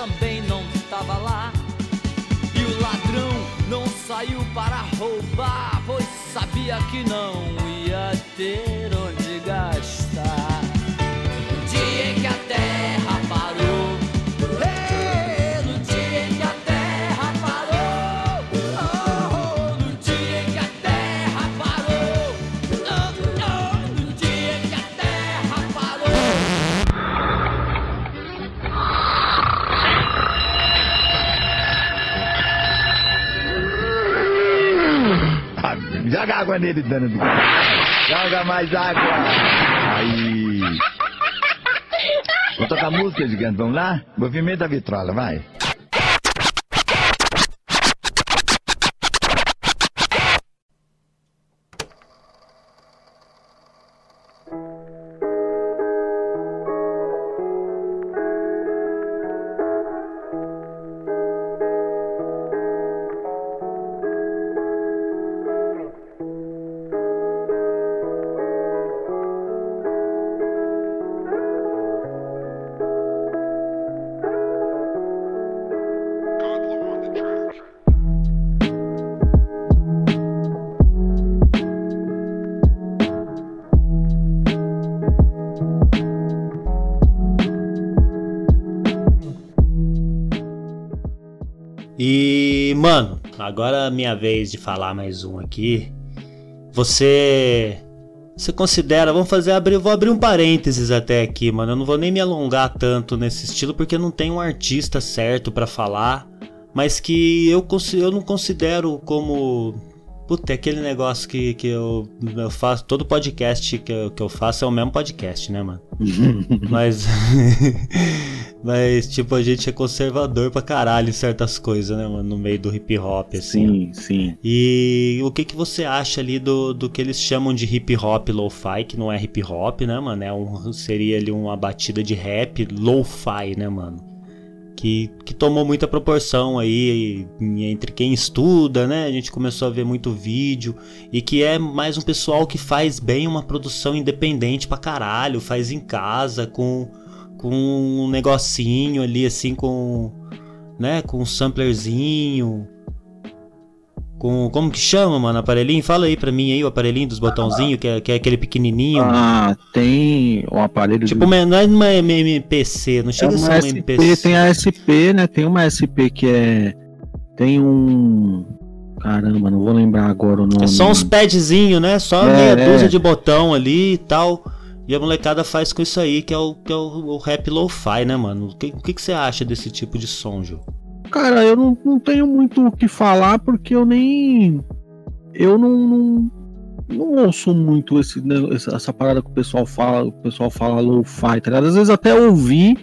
também não tava lá. E o ladrão não saiu para roubar, pois sabia que não ia ter onde gastar. Joga água nele, dano do... Joga mais água. Aí. Vou tocar música, gigante. Vamos lá? Movimento da vitrola, vai. Agora é a minha vez de falar mais um aqui. Você. Você considera. Vamos fazer abrir. Vou abrir um parênteses até aqui, mano. Eu não vou nem me alongar tanto nesse estilo porque não tem um artista certo pra falar. Mas que eu, eu não considero como. Puta, é aquele negócio que, que eu, eu faço. Todo podcast que eu, que eu faço é o mesmo podcast, né, mano? Mas. Mas, tipo, a gente é conservador pra caralho em certas coisas, né, mano? No meio do hip hop, assim. Sim, sim. E o que que você acha ali do, do que eles chamam de hip hop lo-fi, que não é hip hop, né, mano? É um, seria ali uma batida de rap lo-fi, né, mano? Que, que tomou muita proporção aí entre quem estuda, né? A gente começou a ver muito vídeo e que é mais um pessoal que faz bem uma produção independente pra caralho, faz em casa com, com um negocinho ali assim com, né, com um samplerzinho, com como que chama, mano, aparelhinho? Fala aí pra mim aí o aparelhinho dos botãozinhos, que é, que é aquele pequenininho. Ah, tem o aparelho Tipo, de... não é uma MPC, não É chega a uma ser uma SP, MPC. tem a SP, né? Tem uma SP que é. Tem um. Caramba, não vou lembrar agora o nome. É só uns padzinhos, né? Só É, meia é. dúzia de botão ali e tal. E a molecada faz com isso aí, que é o, que é o, o rap lo-fi, né, mano? O que, o que, que você acha desse tipo de som, Gil? Cara, eu não, não tenho muito o que falar porque eu nem. Eu não. Não, não ouço muito esse, né, essa, parada que o pessoal fala. O pessoal fala lo-fi, tá ligado? Às vezes até ouvi,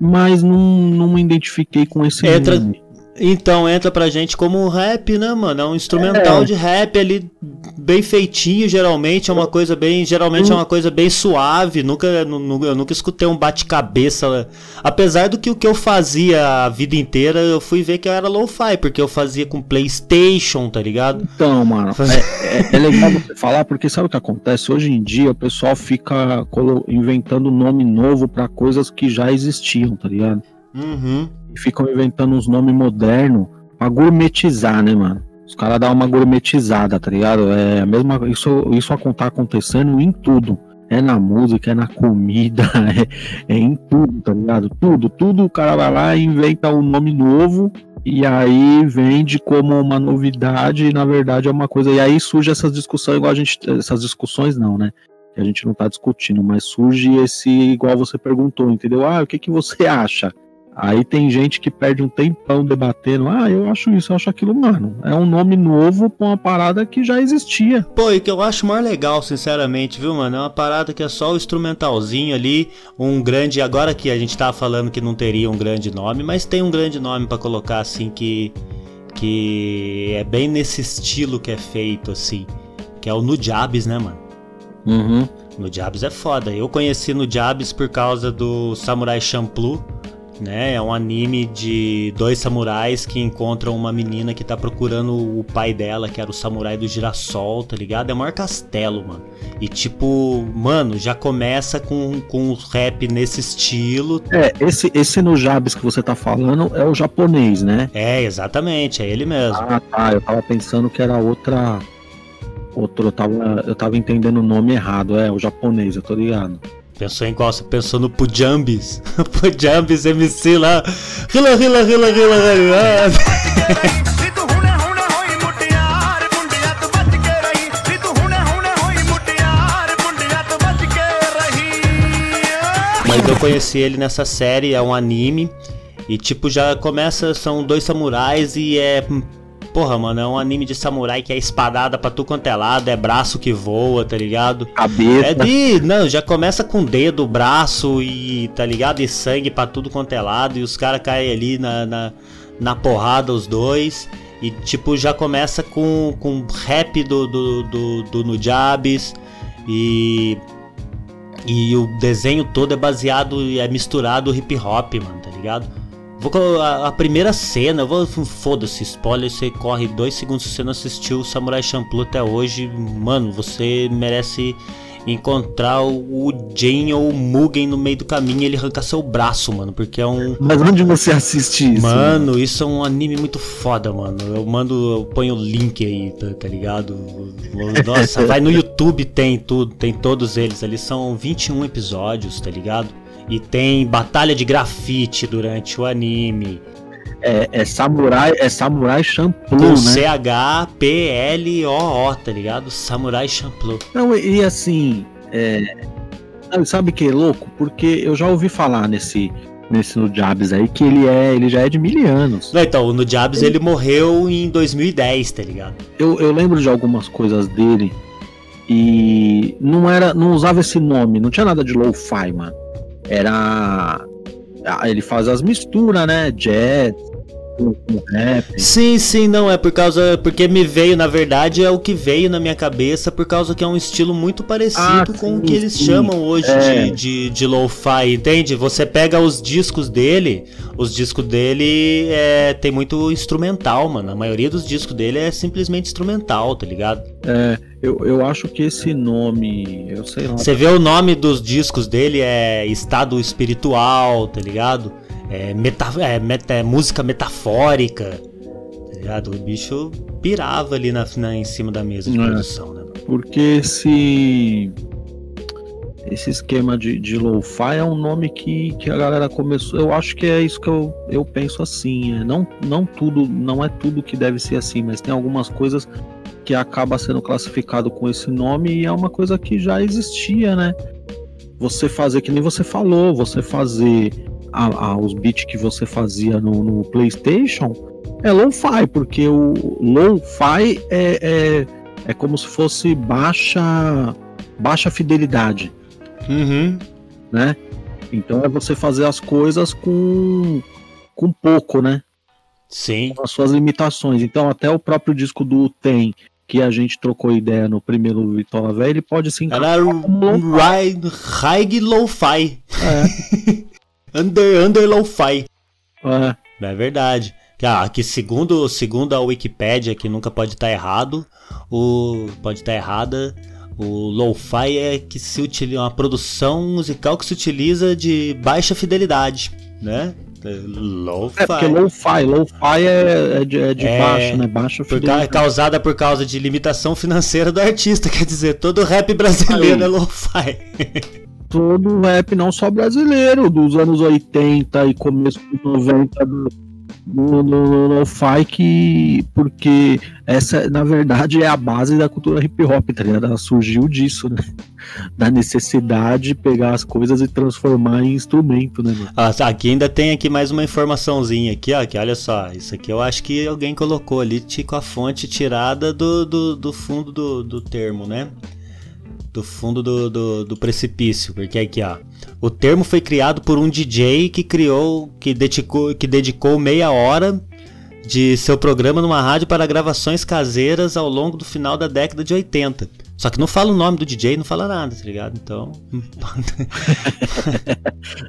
mas não, não me identifiquei com esse. Entra, nome. Então entra pra gente como um rap, né, mano? É um instrumental É. de rap ali, bem feitinho, geralmente. É uma coisa bem. Geralmente é uma coisa bem suave. Nunca, nu- nu- eu nunca escutei um bate-cabeça. Apesar do que o que eu fazia a vida inteira, eu fui ver que eu era lo-fi, porque eu fazia com Playstation, tá ligado? Então, mano, é, é- é legal você falar, porque sabe o que acontece? Hoje em dia o pessoal fica inventando nome novo pra coisas que já existiam, tá ligado? Uhum. E ficam inventando uns nomes modernos pra gourmetizar, né, mano? Os caras dão uma gourmetizada, tá ligado? É a mesma, isso, isso tá acontecendo em tudo. É na música, é na comida, é, é em tudo, tá ligado? Tudo, tudo o cara vai lá e inventa um nome novo e aí vende como uma novidade e na verdade é uma coisa. E aí surge essas discussões, igual a gente. Essas discussões não, né? Que a gente não tá discutindo, mas surge esse, igual você perguntou, entendeu? Ah, o que, que você acha? Aí tem gente que perde um tempão debatendo. Ah, eu acho isso, eu acho aquilo, mano. É um nome novo pra uma parada que já existia. Pô, e que eu acho mais legal, sinceramente, viu, mano? É uma parada que é só o instrumentalzinho ali, um grande. Agora que a gente tava falando que não teria um grande nome, mas tem um grande nome pra colocar assim que. Que é bem nesse estilo que é feito, assim. Que é o Nujabes, né, mano? Uhum. Nujabes é foda. Eu conheci Nujabes por causa do Samurai Champloo, né? É um anime de dois samurais que encontram uma menina que tá procurando o pai dela, que era o samurai do girassol, tá ligado? É o maior castelo, mano. E tipo, mano, já começa com, com o rap nesse estilo. É, esse, esse no Jabs que você tá falando é o japonês, né? É, exatamente, é ele mesmo. Ah, tá. Eu tava pensando que era outra. Outro, eu tava, eu tava entendendo o nome errado. É, o japonês, eu tô ligado. Pensou em qual? Você pensou no Pujambis? Pujambis MC lá. Rila, rila, rila, rila, rila. Mas eu conheci ele nessa série, é um anime. E tipo, já começa, são dois samurais e é. Porra, mano, é um anime de samurai que é espadada pra tu quanto é lado, é braço que voa, tá ligado? Cabeça. É de. Não, já começa com dedo, braço e. tá ligado? E sangue pra tudo quanto é lado. E os caras caem ali na, na, na porrada, os dois. E tipo, já começa com, com rap do, do, do, do Nujabes. E. E o desenho todo é baseado e é misturado hip hop, mano, tá ligado? Vou a, a primeira cena, vou. Foda-se, spoiler, você corre dois segundos se você não assistiu o Samurai Champloo até hoje. Mano, você merece encontrar o, Jane ou o Mugen no meio do caminho e ele arranca seu braço, mano. Porque é um. Mas onde você assiste isso? Mano, isso é um anime muito foda, mano. Eu mando, eu ponho o link aí, tá, tá ligado? Nossa, vai no YouTube, tem tudo, tem todos eles. Ali são 21 episódios, tá ligado? E tem batalha de grafite durante o anime. É, é Samurai, é Samurai Champloo, né? C-H-P-L-O-O, tá ligado? Samurai Champloo. Não, e e assim, é... sabe- que é louco? Porque eu já ouvi falar nesse nesse no Jabs aí que ele é, ele já é de mil anos. Não, então, o Nujabes ele morreu em 2010, tá ligado? Eu, eu lembro de algumas coisas dele e não era, não usava esse nome, não tinha nada de lo-fi, mano. Era ele faz as misturas, né? Jazz com, com rap. Sim, sim, não, é por causa. Porque me veio, na verdade, é o que veio na minha cabeça, por causa que é um estilo muito parecido Ah, com o sim, que eles sim. chamam hoje É. de, de, de lo-fi, entende? Você pega os discos dele, os discos dele é, tem muito instrumental, mano. A maioria dos discos dele é simplesmente instrumental, tá ligado? É, eu, eu acho que esse nome, eu sei lá. Você vê o nome dos discos dele é estado espiritual, tá ligado? É, meta, é, meta- é música metafórica, tá ligado? O bicho pirava ali na, na- em cima da mesa de produção, né? Porque esse esse esquema de, de lo-fi é um nome que, que a galera começou. Eu acho que é isso que eu, eu penso assim. É, não, não tudo, não é tudo que deve ser assim, mas tem algumas coisas que acaba sendo classificado com esse nome e é uma coisa que já existia, né? Você fazer que nem você falou, você fazer a- a- os beats que você fazia no, no PlayStation é lo-fi, porque o lo-fi é, é, é como se fosse baixa baixa fidelidade, Uhum. né? Então é você fazer as coisas com com pouco, né? Sim. Com as suas limitações. Então, até o próprio disco do Tem, que a gente trocou ideia no primeiro Vitola Velho, ele pode se Era Ride High Lo-Fi. É. under, under Lo-Fi. É. É verdade. Ah, que segundo, segundo a Wikipédia, que nunca pode estar errado, o pode estar errada, o lo-fi é que se utiliza uma produção musical que se utiliza de baixa fidelidade, né? Lo-fi. É, porque lo-fi, lo-fi é, é de, é de É, baixo, né? Baixa por fidelidade. causada por causa de limitação financeira do artista, quer dizer, todo rap brasileiro Aí. é lo-fi. todo rap, não só brasileiro, dos anos 80 e começo dos 90 do, do, do que. Porque essa, na verdade, é a base da cultura hip hop, tá ligado? Ela surgiu disso, né? Da necessidade de pegar as coisas e transformar em instrumento, né, mano? Ah, aqui ainda tem aqui mais uma informaçãozinha aqui, ó, que olha só, isso aqui eu acho que alguém colocou ali ti- com a fonte tirada do, do, do fundo do, do termo, né? Do fundo do, do, do precipício, porque aqui, ó. O termo foi criado por um DJ que criou, que dedicou, que dedicou meia hora de seu programa numa rádio para gravações caseiras ao longo do final da década de 80. Só que não fala o nome do DJ, não fala nada, tá ligado? Então.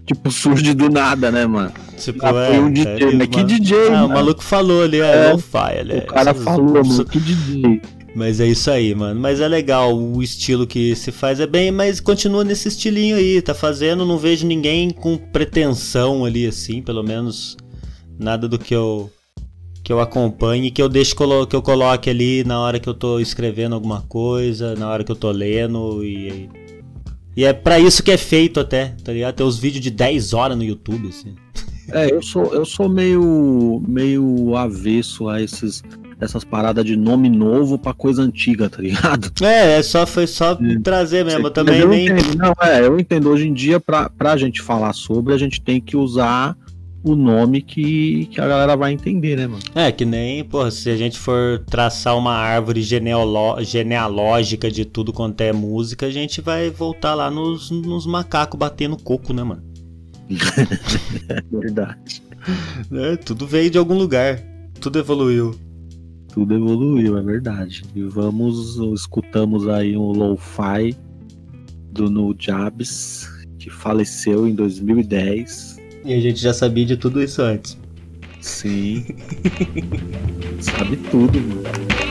Tipo, surge do nada, né, mano? Tipo, Ah, foi é, um DJ, é, mas que mano. DJ, Ah, o mano? maluco falou ali, é, É, lo-fi. O cara falou, mano, que DJ. Mas é isso aí, mano. Mas é legal, o estilo que se faz é bem, mas continua nesse estilinho aí, tá fazendo, não vejo ninguém com pretensão ali assim, pelo menos nada do que eu que eu acompanhe, que eu deixe colo- que eu coloque ali na hora que eu tô escrevendo alguma coisa, na hora que eu tô lendo e e é pra isso que é feito até, tá ligado? Tem os vídeos de 10 horas no YouTube assim. É, eu sou, eu sou meio, meio avesso a esses, essas paradas de nome novo pra coisa antiga, tá ligado? É, é só foi só trazer mesmo, eu também eu nem entendo, não, é, eu entendo. Hoje em dia, pra, pra gente falar sobre, a gente tem que usar o nome que, que a galera vai entender, né, mano? É, que nem, porra, se a gente for traçar uma árvore genealó- genealógica de tudo quanto é música, a gente vai voltar lá nos, nos macacos batendo coco, né, mano? É verdade. É, tudo veio de algum lugar. Tudo evoluiu. Tudo evoluiu, é verdade. E vamos, escutamos aí um lo-fi do No Jabs, que faleceu em 2010. E a gente já sabia de tudo isso antes. Sim. Sabe tudo, mano.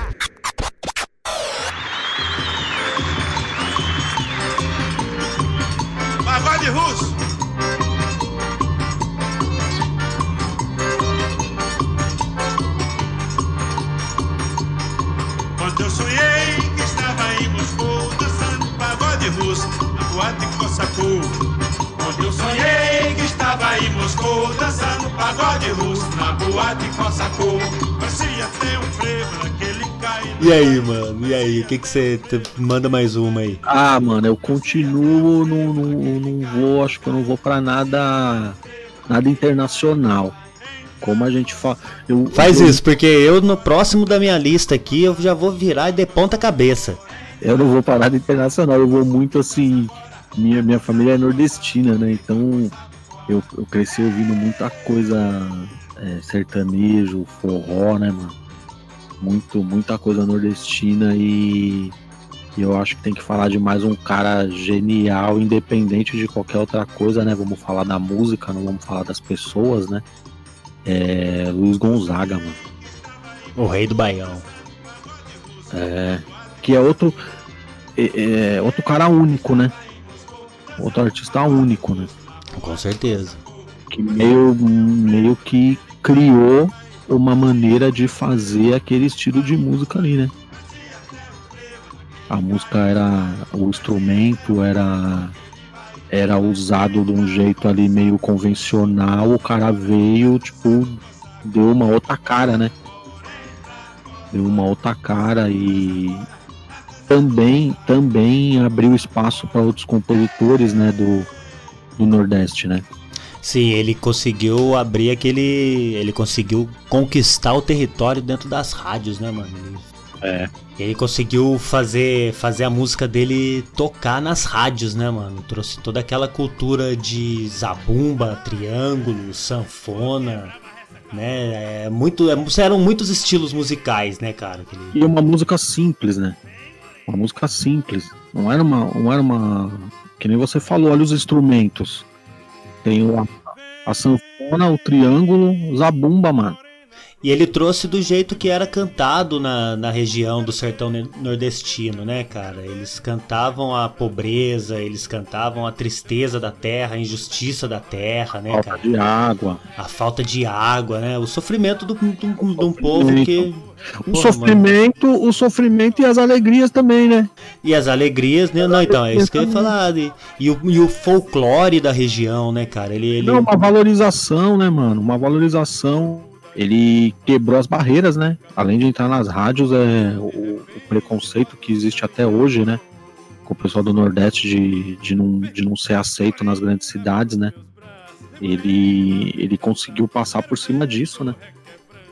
Quando eu sonhei que estava em Moscou dançando pagode russo na boate. Parecia até um frevo naquele cai. E aí, mano? E aí? O que que você te- manda mais uma aí? Ah, mano, eu continuo, não, não, não vou, acho que eu não vou pra nada nada internacional. Como a gente fala. eu- Faz eu- isso, porque eu no próximo da minha lista aqui eu já vou virar de ponta cabeça. Eu não vou parar de internacional, eu vou muito assim. Minha, minha família é nordestina, né? Então eu, eu cresci ouvindo muita coisa é, sertanejo, forró, né, mano? Muito, muita coisa nordestina e, e eu acho que tem que falar de mais um cara genial, independente de qualquer outra coisa, né? Vamos falar da música, não vamos falar das pessoas, né? É Luiz Gonzaga, mano. O rei do Baião. É, que é outro é, é outro cara único, né? Outro artista único, né? Com certeza. Que meio, meio que criou uma maneira de fazer aquele estilo de música ali, né? A música era. O instrumento era. Era usado de um jeito ali meio convencional, o cara veio, tipo, deu uma outra cara, né? Deu uma outra cara e também, também abriu espaço para outros compositores, né, do, do Nordeste, né? Sim, ele conseguiu abrir aquele. Ele conseguiu conquistar o território dentro das rádios, né, mano? Ele, É. ele conseguiu fazer, fazer a música dele tocar nas rádios, né, mano? Trouxe toda aquela cultura de zabumba, triângulo, sanfona, né? É muito, é, eram muitos estilos musicais, né, cara? ele- E uma música simples, né? Uma música simples. Não era uma. Não era uma. Que nem você falou, olha os instrumentos. Tem a, a sanfona, o triângulo, zabumba, mano. E ele trouxe do jeito que era cantado na, na região do sertão nordestino, né, cara? Eles cantavam a pobreza, eles cantavam a tristeza da terra, a injustiça da terra, né, Falta cara? de água. A falta de água, né? O sofrimento do- do- do- de um povo que. O Porra, sofrimento, o sofrimento e as alegrias também, né? E as alegrias, né? Não, então, é isso que eu ia falar. E, e o, e o folclore da região, né, cara? Ele. ele... Não, uma valorização, né, mano? Uma valorização. Ele quebrou as barreiras, né? Além de entrar nas rádios, é o, o preconceito que existe até hoje, né? Com o pessoal do Nordeste de, de, não, de não ser aceito nas grandes cidades, né? Ele, ele conseguiu passar por cima disso, né?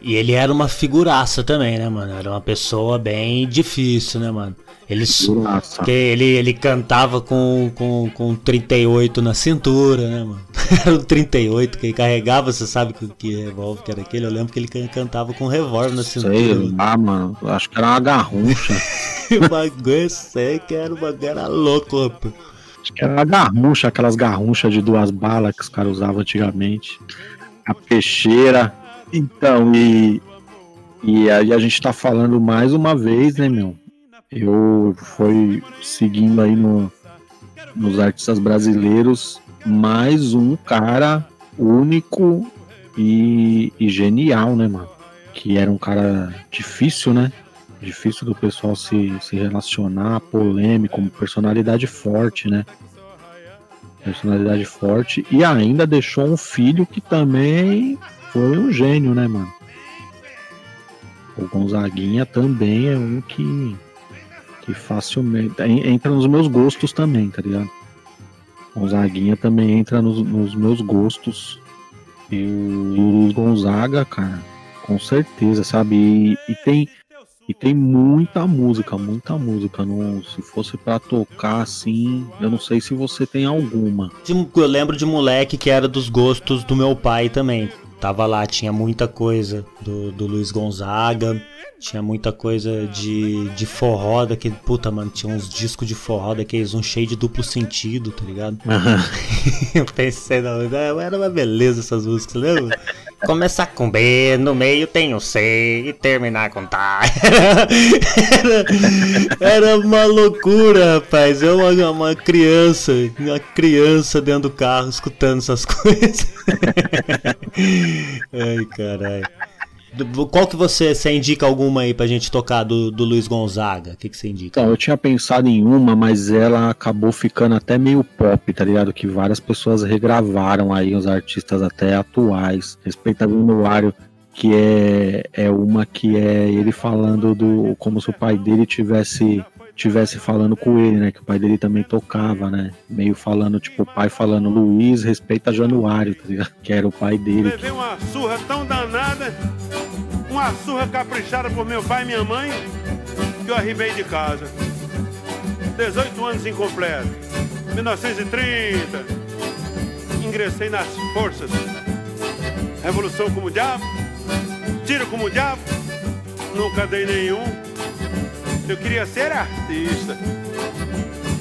E ele era uma figuraça também, né, mano? Era uma pessoa bem difícil, né, mano? Ele, ele, ele cantava com, com, com 38 na cintura, né, mano? Era o 38 que ele carregava, você sabe que, que revólver que era aquele? Eu lembro que ele can- cantava com revólver na cintura. Sei lá, mano. Acho que era uma garrucha. o bagulho, sei que era, bagulho era louco, rapaz. Acho que era uma garrucha, aquelas garruchas de duas balas que os caras usavam antigamente. A peixeira. Então, e, e aí a gente tá falando mais uma vez, né, meu? Eu fui seguindo aí no, nos artistas brasileiros mais um cara único e, e genial, né, mano? Que era um cara difícil, né? Difícil do pessoal se, se relacionar, polêmico, personalidade forte, né? Personalidade forte. E ainda deixou um filho que também foi um gênio, né, mano? O Gonzaguinha também é um que, que facilmente. en- Entra nos meus gostos também, tá ligado? Gonzaguinha também entra nos, nos meus gostos. E o, Gonzaga, cara, com certeza, sabe? E, e tem. E tem muita música, muita música. Não, se fosse pra tocar assim, eu não sei se você tem alguma. Eu lembro de moleque que era dos gostos do meu pai também. Tava lá, tinha muita coisa do, do Luiz Gonzaga, tinha muita coisa de, de forró, daquele. Puta, mano, tinha uns discos de forró daqueles, um cheio de duplo sentido, tá ligado? Eu pensei, não, era uma beleza essas músicas, lembra? Começar com B, no meio tem o C e terminar com tá. Era, era uma loucura, rapaz. Eu, uma, uma criança, uma criança dentro do carro escutando essas coisas. Ai, caralho. Qual que você, você indica alguma aí pra gente tocar do, do Luiz Gonzaga? O que, que você indica? Então, eu tinha pensado em uma, mas ela acabou ficando até meio pop, tá ligado? Que várias pessoas regravaram aí, os artistas até atuais. Respeita Januário, que é, é uma que é ele falando do como se o pai dele tivesse tivesse falando com ele, né? Que o pai dele também tocava, né? Meio falando, tipo, o pai falando Luiz, respeita Januário, tá ligado? Que era o pai dele. Levei uma surra tão danada, uma surra caprichada por meu pai e minha mãe, que eu arribei de casa. 18 anos incompleto. 1930. Ingressei nas forças. Revolução como diabo, tiro como diabo, nunca dei nenhum. Eu queria ser artista.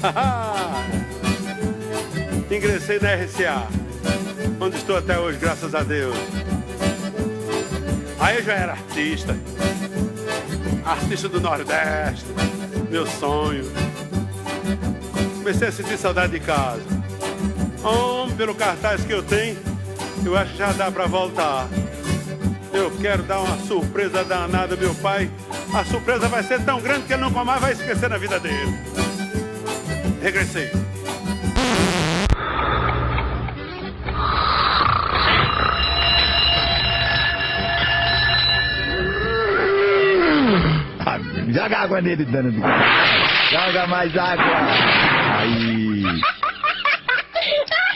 Ingressei na RCA, onde estou até hoje, graças a Deus. Aí eu já era artista. Artista do Nordeste, meu sonho. Comecei a sentir saudade de casa. Homem, pelo cartaz que eu tenho, eu acho que já dá pra voltar. Eu quero dar uma surpresa danada meu pai. A surpresa vai ser tão grande que ele nunca mais vai esquecer na vida dele. Regressei. Joga água nele, dano. Joga mais água. Aí.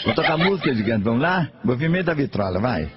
Vou tocar música, gigante. Vamos lá? Movimento da vitrola, vai.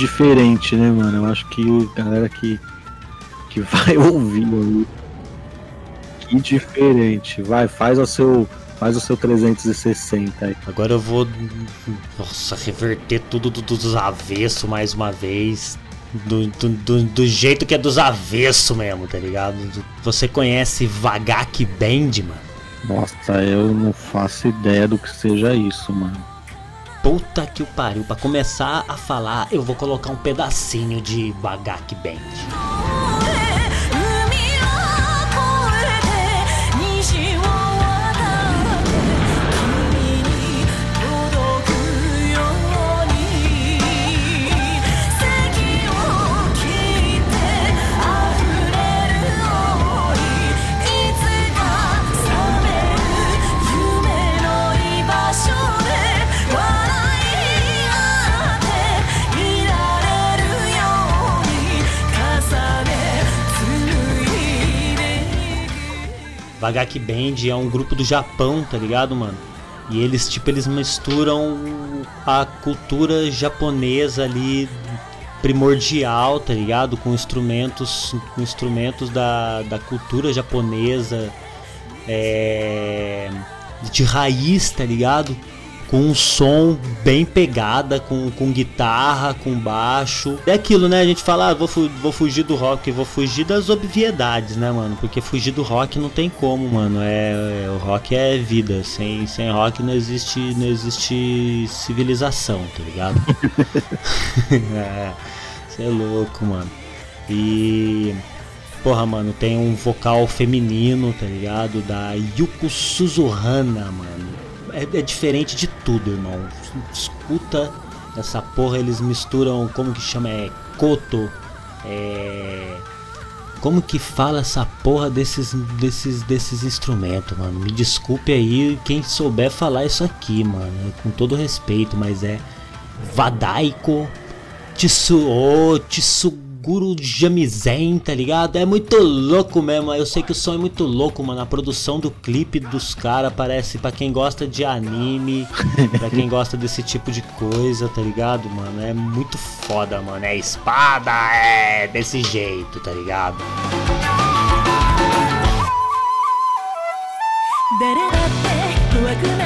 Diferente, né, mano? Eu acho que a galera que, que vai ouvir aí. Que diferente. Vai, faz o seu. Faz o seu 360 aí. Agora eu vou. Nossa, reverter tudo do- dos avessos mais uma vez. Do, do, do- do jeito que é dos avessos mesmo, tá ligado? Você conhece Vagak Band, mano? Nossa, eu não faço ideia do que seja isso, mano. Puta que o pariu. Pra começar a falar, eu vou colocar um pedacinho de Vagak Band. Vagak Band é um grupo do Japão, tá ligado, mano? E eles, tipo, eles misturam a cultura japonesa ali primordial, tá ligado? Com instrumentos, com instrumentos da, da cultura japonesa é, de raiz, tá ligado? Com um som bem pegada, com, com guitarra, com baixo. É aquilo, né? A gente fala, ah, vou, fu- vou fugir do rock, vou fugir das obviedades, né, mano? Porque fugir do rock não tem como, mano. É, é- o rock é vida. Sem, sem rock não existe, não existe civilização, tá ligado? é, você é louco, mano. E. Porra, mano, tem um vocal feminino, tá ligado? Da Yuko Suzuhana, mano. É, é diferente de tudo, irmão. Escuta essa porra, eles misturam, como que chama? É Koto. É. Como que fala essa porra desses, desses, desses instrumentos, mano? Me desculpe aí quem souber falar isso aqui, mano. Com todo respeito, mas é Vadaiko Tsu, oh, Tsu, Guru Jamizen, tá ligado? É muito louco mesmo. Eu sei que o som é muito louco, mano. A produção do clipe dos caras parece pra quem gosta de anime, pra quem gosta desse tipo de coisa, tá ligado, mano? É muito foda, mano. É espada, é desse jeito, tá ligado? 誰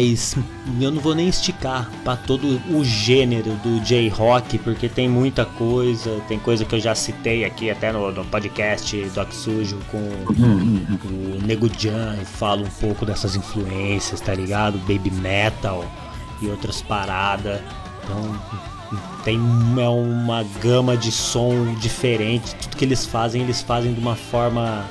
Mas eu não vou nem esticar pra todo o gênero do J-Rock, porque tem muita coisa, tem coisa que eu já citei aqui até no, no podcast Doc Sujo com o Nego Jan, e falo um pouco dessas influências, tá ligado? Baby Metal e outras paradas. Então tem é uma gama de som diferente, tudo que eles fazem, eles fazem de uma forma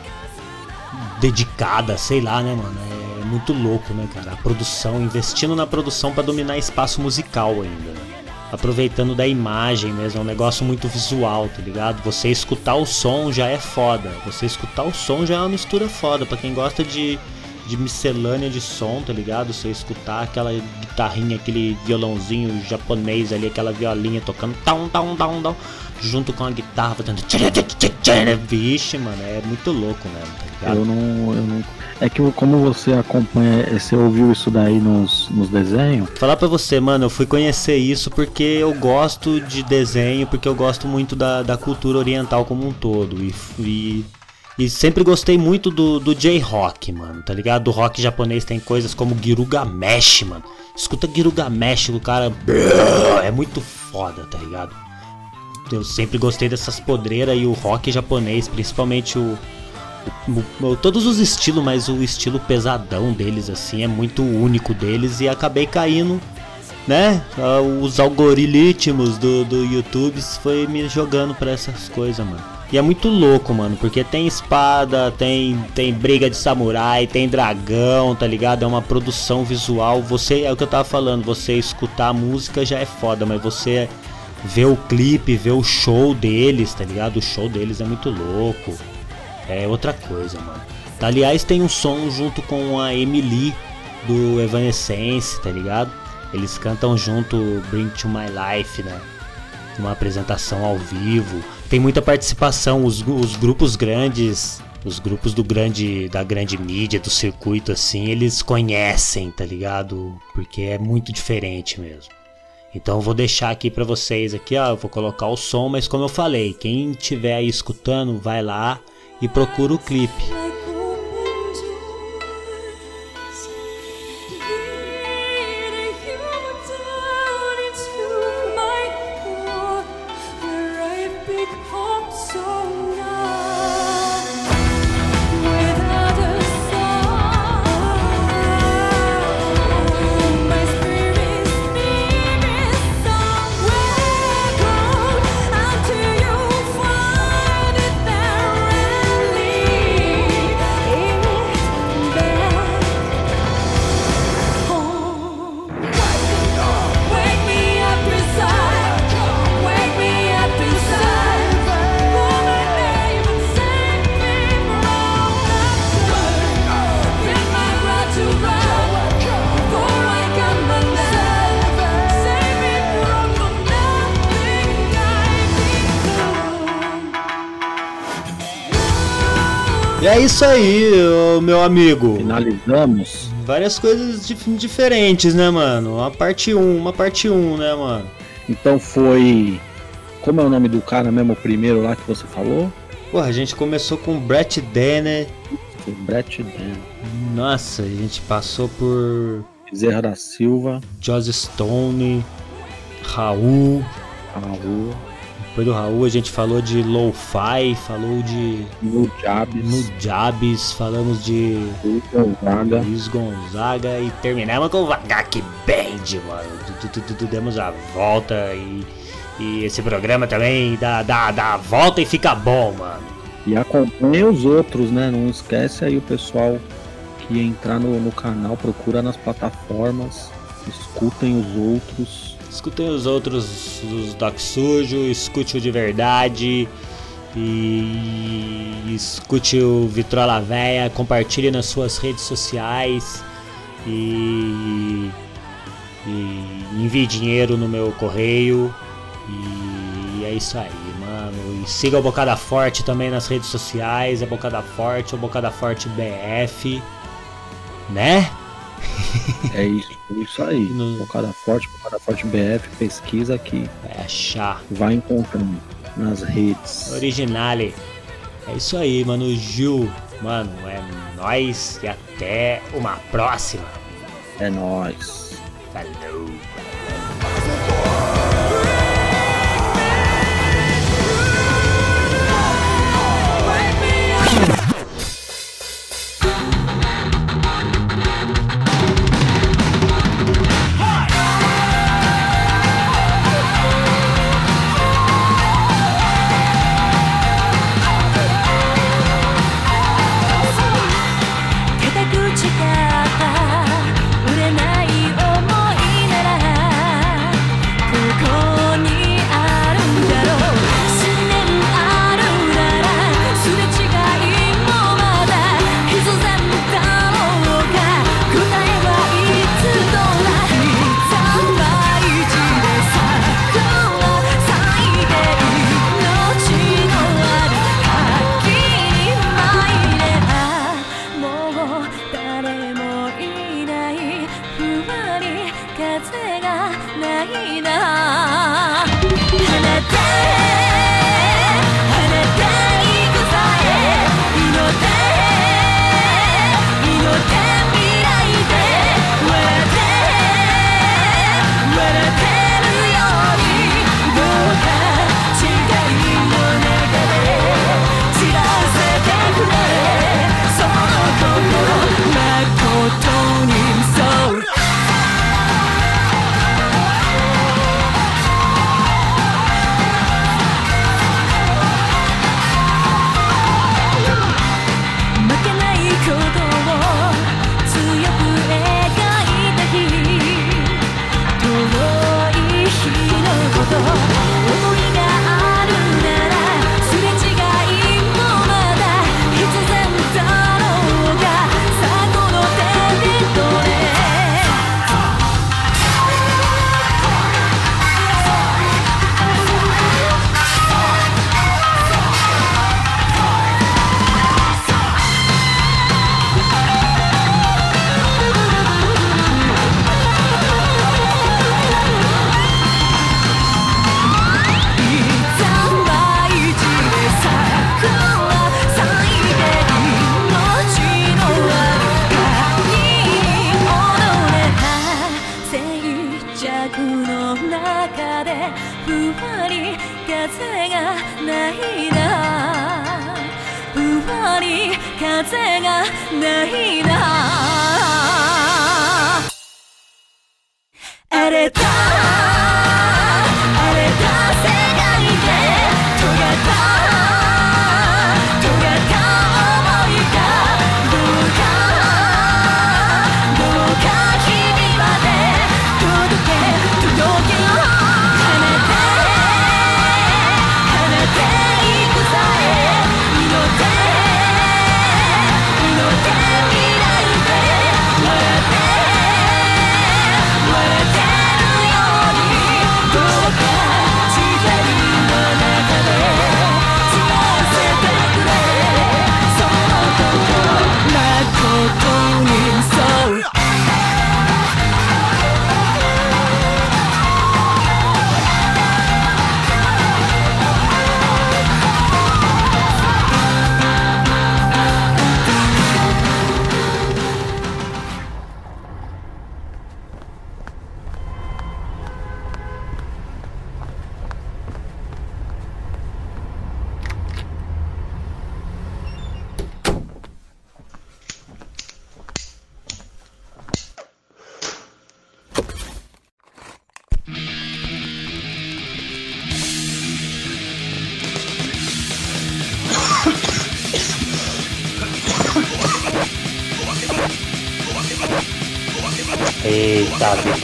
dedicada, sei lá, né, mano? É muito louco, né, cara? A produção, investindo na produção pra dominar espaço musical ainda, né? Aproveitando da imagem mesmo, é um negócio muito visual, tá ligado? Você escutar o som já é foda. Você escutar o som já é uma mistura foda. Pra quem gosta de, de miscelânea de som, tá ligado? Você escutar aquela guitarrinha, aquele violãozinho japonês ali, aquela violinha tocando down, down, down, down, junto com a guitarra fazendo. Vixe, mano, é muito louco mesmo, tá? Eu não, eu não. É que como você acompanha, você ouviu isso daí nos, nos desenhos? Falar pra você, mano, eu fui conhecer isso porque eu gosto de desenho, porque eu gosto muito da, da cultura oriental como um todo. E, e, e sempre gostei muito do, do J-Rock, mano, tá ligado? Do rock japonês tem coisas como Girugamesh, mano. Escuta Girugamesh, o cara. É muito foda, tá ligado? Eu sempre gostei dessas podreiras e o rock japonês, principalmente o- todos os estilos, mas o estilo pesadão deles, assim, é muito único deles e acabei caindo, né? Ah, Os algoritmos do, do YouTube foi me jogando pra essas coisas, mano. E é muito louco, mano, porque tem espada, tem, tem briga de samurai, tem dragão, tá ligado? É uma produção visual. Você, é o que eu tava falando, você escutar a música já é foda, mas você ver o clipe, ver o show deles, tá ligado? O show deles é muito louco. É outra coisa, mano. Aliás, tem um som junto com a Emily do Evanescence, tá ligado? Eles cantam junto Bring to My Life, né? Uma apresentação ao vivo. Tem muita participação, os, os grupos grandes, os grupos do grande da grande mídia, do circuito assim, eles conhecem, tá ligado? Porque é muito diferente mesmo. Então eu vou deixar aqui pra vocês aqui, ó, eu vou colocar o som, mas como eu falei, quem estiver aí escutando, vai lá e procura o clipe. É isso aí, meu amigo. Finalizamos. Várias coisas dif- diferentes, né, mano? Uma parte 1, uma parte 1, né, mano? Então foi. Como é o nome do cara mesmo, o primeiro lá que você falou? Porra, a gente começou com Brett Denner. Foi Brett Denner. Nossa, a gente passou por Bezerra da Silva. Joss Stone, Raul. Raul. Depois do Raul a gente falou de Lo-Fi, falou de No Jabs. Nujabes, falamos de Luiz Gonzaga. Luiz Gonzaga e terminamos com o Vagak Band, mano. Demos a volta e, e esse programa também dá, dá, dá a volta e fica bom, mano. E acompanhe os outros, né? Não esquece aí o pessoal que entrar no, no canal, procura nas plataformas, escutem os outros escutem os outros os Doc Sujo, escute o de verdade e escute o Vitrola Véia, compartilhe nas suas redes sociais e, e envie dinheiro no meu correio e é isso aí, mano. E siga o Bocada Forte também nas redes sociais, é Bocada Forte ou Bocada Forte BF, né? é isso, é isso aí. No... Focada Forte, Focada Forte BF, pesquisa aqui. É Vai achar. Vai encontrando nas redes. Originale. É isso aí, mano. Gil, mano, é nós e até uma próxima. É nós. Falou. 風がないな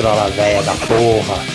Trola véia da porra.